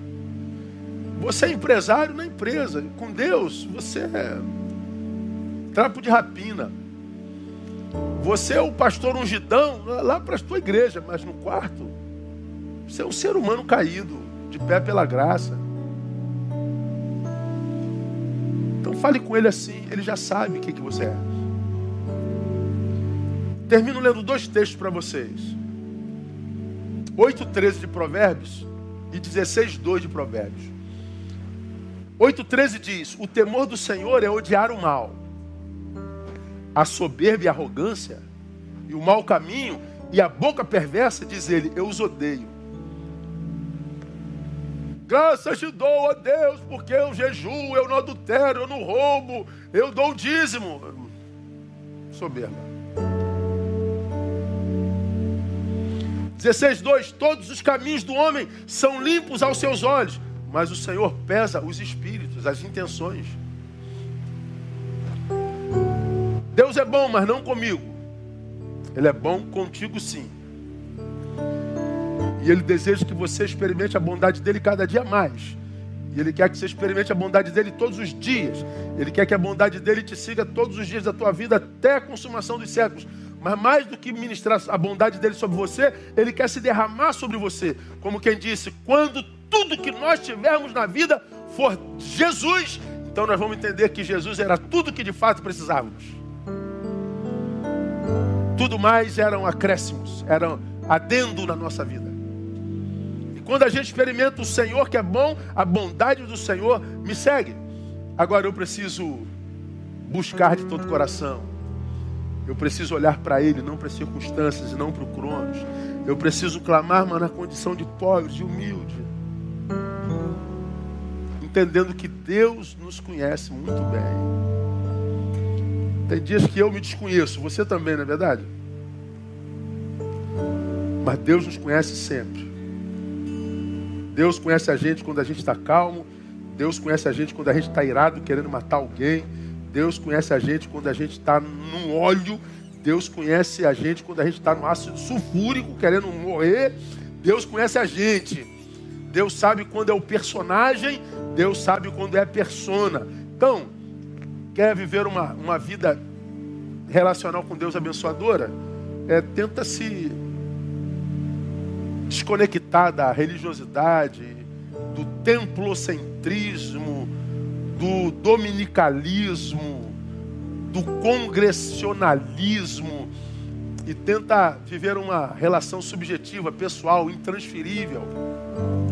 Speaker 1: Você é empresário na empresa. Com Deus, você é trapo de rapina. Você é o pastor ungidão lá para a tua igreja, mas no quarto, você é um ser humano caído, de pé pela graça. Então fale com ele assim, ele já sabe o que, que você é. Termino lendo dois textos para vocês. 8,13 de Provérbios e 16,2 de Provérbios. 8,13 diz: O temor do Senhor é odiar o mal a soberba e a arrogância, e o mau caminho, e a boca perversa, diz ele: Eu os odeio. Graças te dou, ó Deus, porque eu jejuo, eu não adultero, eu não roubo, eu dou o dízimo. Soberba. 16:2 Todos os caminhos do homem são limpos aos seus olhos, mas o Senhor pesa os espíritos, as intenções. Deus é bom, mas não comigo. Ele é bom contigo sim. E Ele deseja que você experimente a bondade dele cada dia mais. E Ele quer que você experimente a bondade dele todos os dias. Ele quer que a bondade dele te siga todos os dias da tua vida até a consumação dos séculos. Mas mais do que ministrar a bondade dele sobre você, ele quer se derramar sobre você. Como quem disse: quando tudo que nós tivermos na vida for Jesus, então nós vamos entender que Jesus era tudo que de fato precisávamos. Tudo mais eram acréscimos, eram adendo na nossa vida. Quando a gente experimenta o Senhor que é bom, a bondade do Senhor me segue. Agora eu preciso buscar de todo o coração. Eu preciso olhar para Ele, não para as circunstâncias e não para o Cronos. Eu preciso clamar, mas na condição de pobre, de humilde. Entendendo que Deus nos conhece muito bem. Tem dias que eu me desconheço, você também, não é verdade? Mas Deus nos conhece sempre. Deus conhece a gente quando a gente está calmo. Deus conhece a gente quando a gente está irado, querendo matar alguém. Deus conhece a gente quando a gente está num óleo. Deus conhece a gente quando a gente está no ácido sulfúrico, querendo morrer. Deus conhece a gente. Deus sabe quando é o personagem. Deus sabe quando é a persona. Então, quer viver uma, uma vida relacional com Deus abençoadora, é, tenta se desconectar da religiosidade, do templocentrismo, do dominicalismo, do congressionalismo e tenta viver uma relação subjetiva, pessoal, intransferível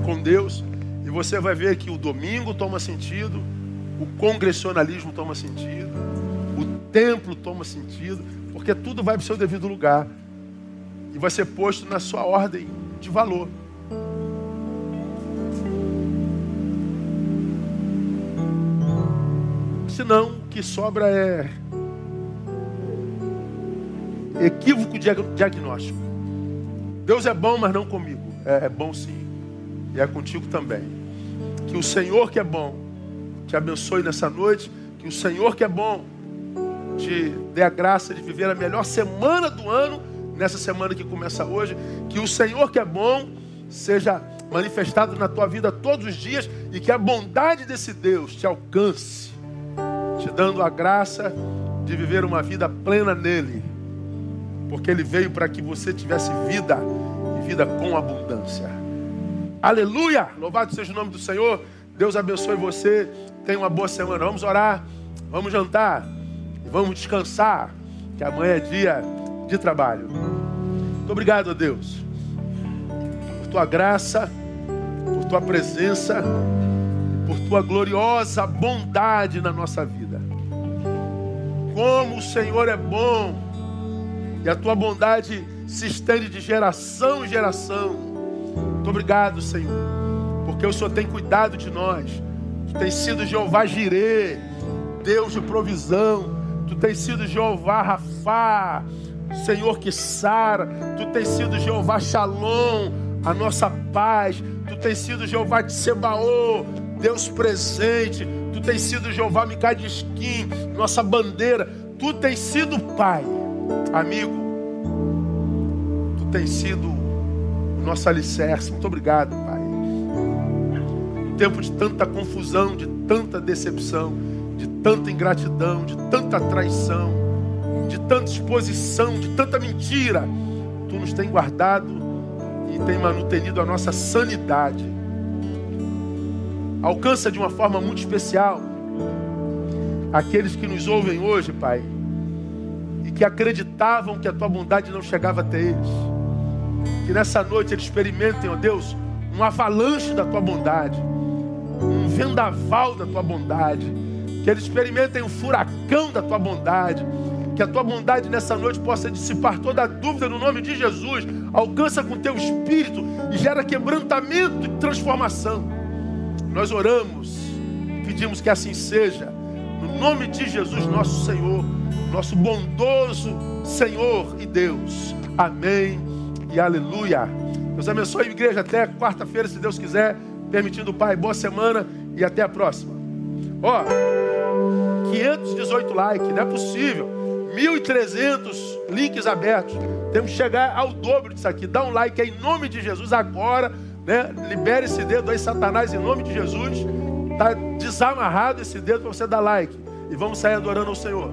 Speaker 1: com Deus. E você vai ver que o domingo toma sentido, o congressionalismo toma sentido, o templo toma sentido, porque tudo vai para o seu devido lugar e vai ser posto na sua ordem de valor. Senão, o que sobra é equívoco diagnóstico. Deus é bom, mas não comigo. É, é bom sim. E é contigo também. Que o Senhor que é bom te abençoe nessa noite. Que o Senhor, que é bom, te dê a graça de viver a melhor semana do ano, nessa semana que começa hoje. Que o Senhor, que é bom, seja manifestado na tua vida todos os dias e que a bondade desse Deus te alcance, te dando a graça de viver uma vida plena nele, porque ele veio para que você tivesse vida e vida com abundância. Aleluia! Louvado seja o nome do Senhor. Deus abençoe você. Tenha uma boa semana. Vamos orar, vamos jantar, vamos descansar, que amanhã é dia de trabalho. Muito obrigado, Deus, por tua graça, por tua presença, por tua gloriosa bondade na nossa vida. Como o Senhor é bom e a tua bondade se estende de geração em geração. Muito obrigado, Senhor, porque o Senhor tem cuidado de nós. Tu tens sido Jeová Jirê, Deus de provisão. Tu tens sido Jeová Rafá, Senhor que sara. Tu tens sido Jeová Shalom, a nossa paz. Tu tens sido Jeová de Sebaô, Deus presente. Tu tens sido Jeová Micadisquim, nossa bandeira. Tu tens sido Pai, amigo. Tu tens sido o nosso alicerce. Muito obrigado, Pai. Um tempo de tanta confusão, de tanta decepção, de tanta ingratidão, de tanta traição, de tanta exposição, de tanta mentira. Tu nos tem guardado e tem manutenido a nossa sanidade alcança de uma forma muito especial aqueles que nos ouvem hoje, Pai, e que acreditavam que a tua bondade não chegava até eles. Que nessa noite eles experimentem, ó Deus, um avalanche da tua bondade, um vendaval da tua bondade, que eles experimentem um furacão da tua bondade, que a tua bondade nessa noite possa dissipar toda dúvida no nome de Jesus, alcança com teu espírito e gera quebrantamento e transformação. Nós oramos, pedimos que assim seja, no nome de Jesus, nosso Senhor, nosso bondoso Senhor e Deus. Amém e aleluia. Deus abençoe a igreja até quarta-feira, se Deus quiser, permitindo o Pai. Boa semana e até a próxima. Ó, 518 likes, não é possível. 1.300 links abertos. Temos que chegar ao dobro disso aqui. Dá um like aí em nome de Jesus agora né? Libere esse dedo aí, Satanás, em nome de Jesus. Está desamarrado esse dedo para você dar like. E vamos sair adorando ao Senhor.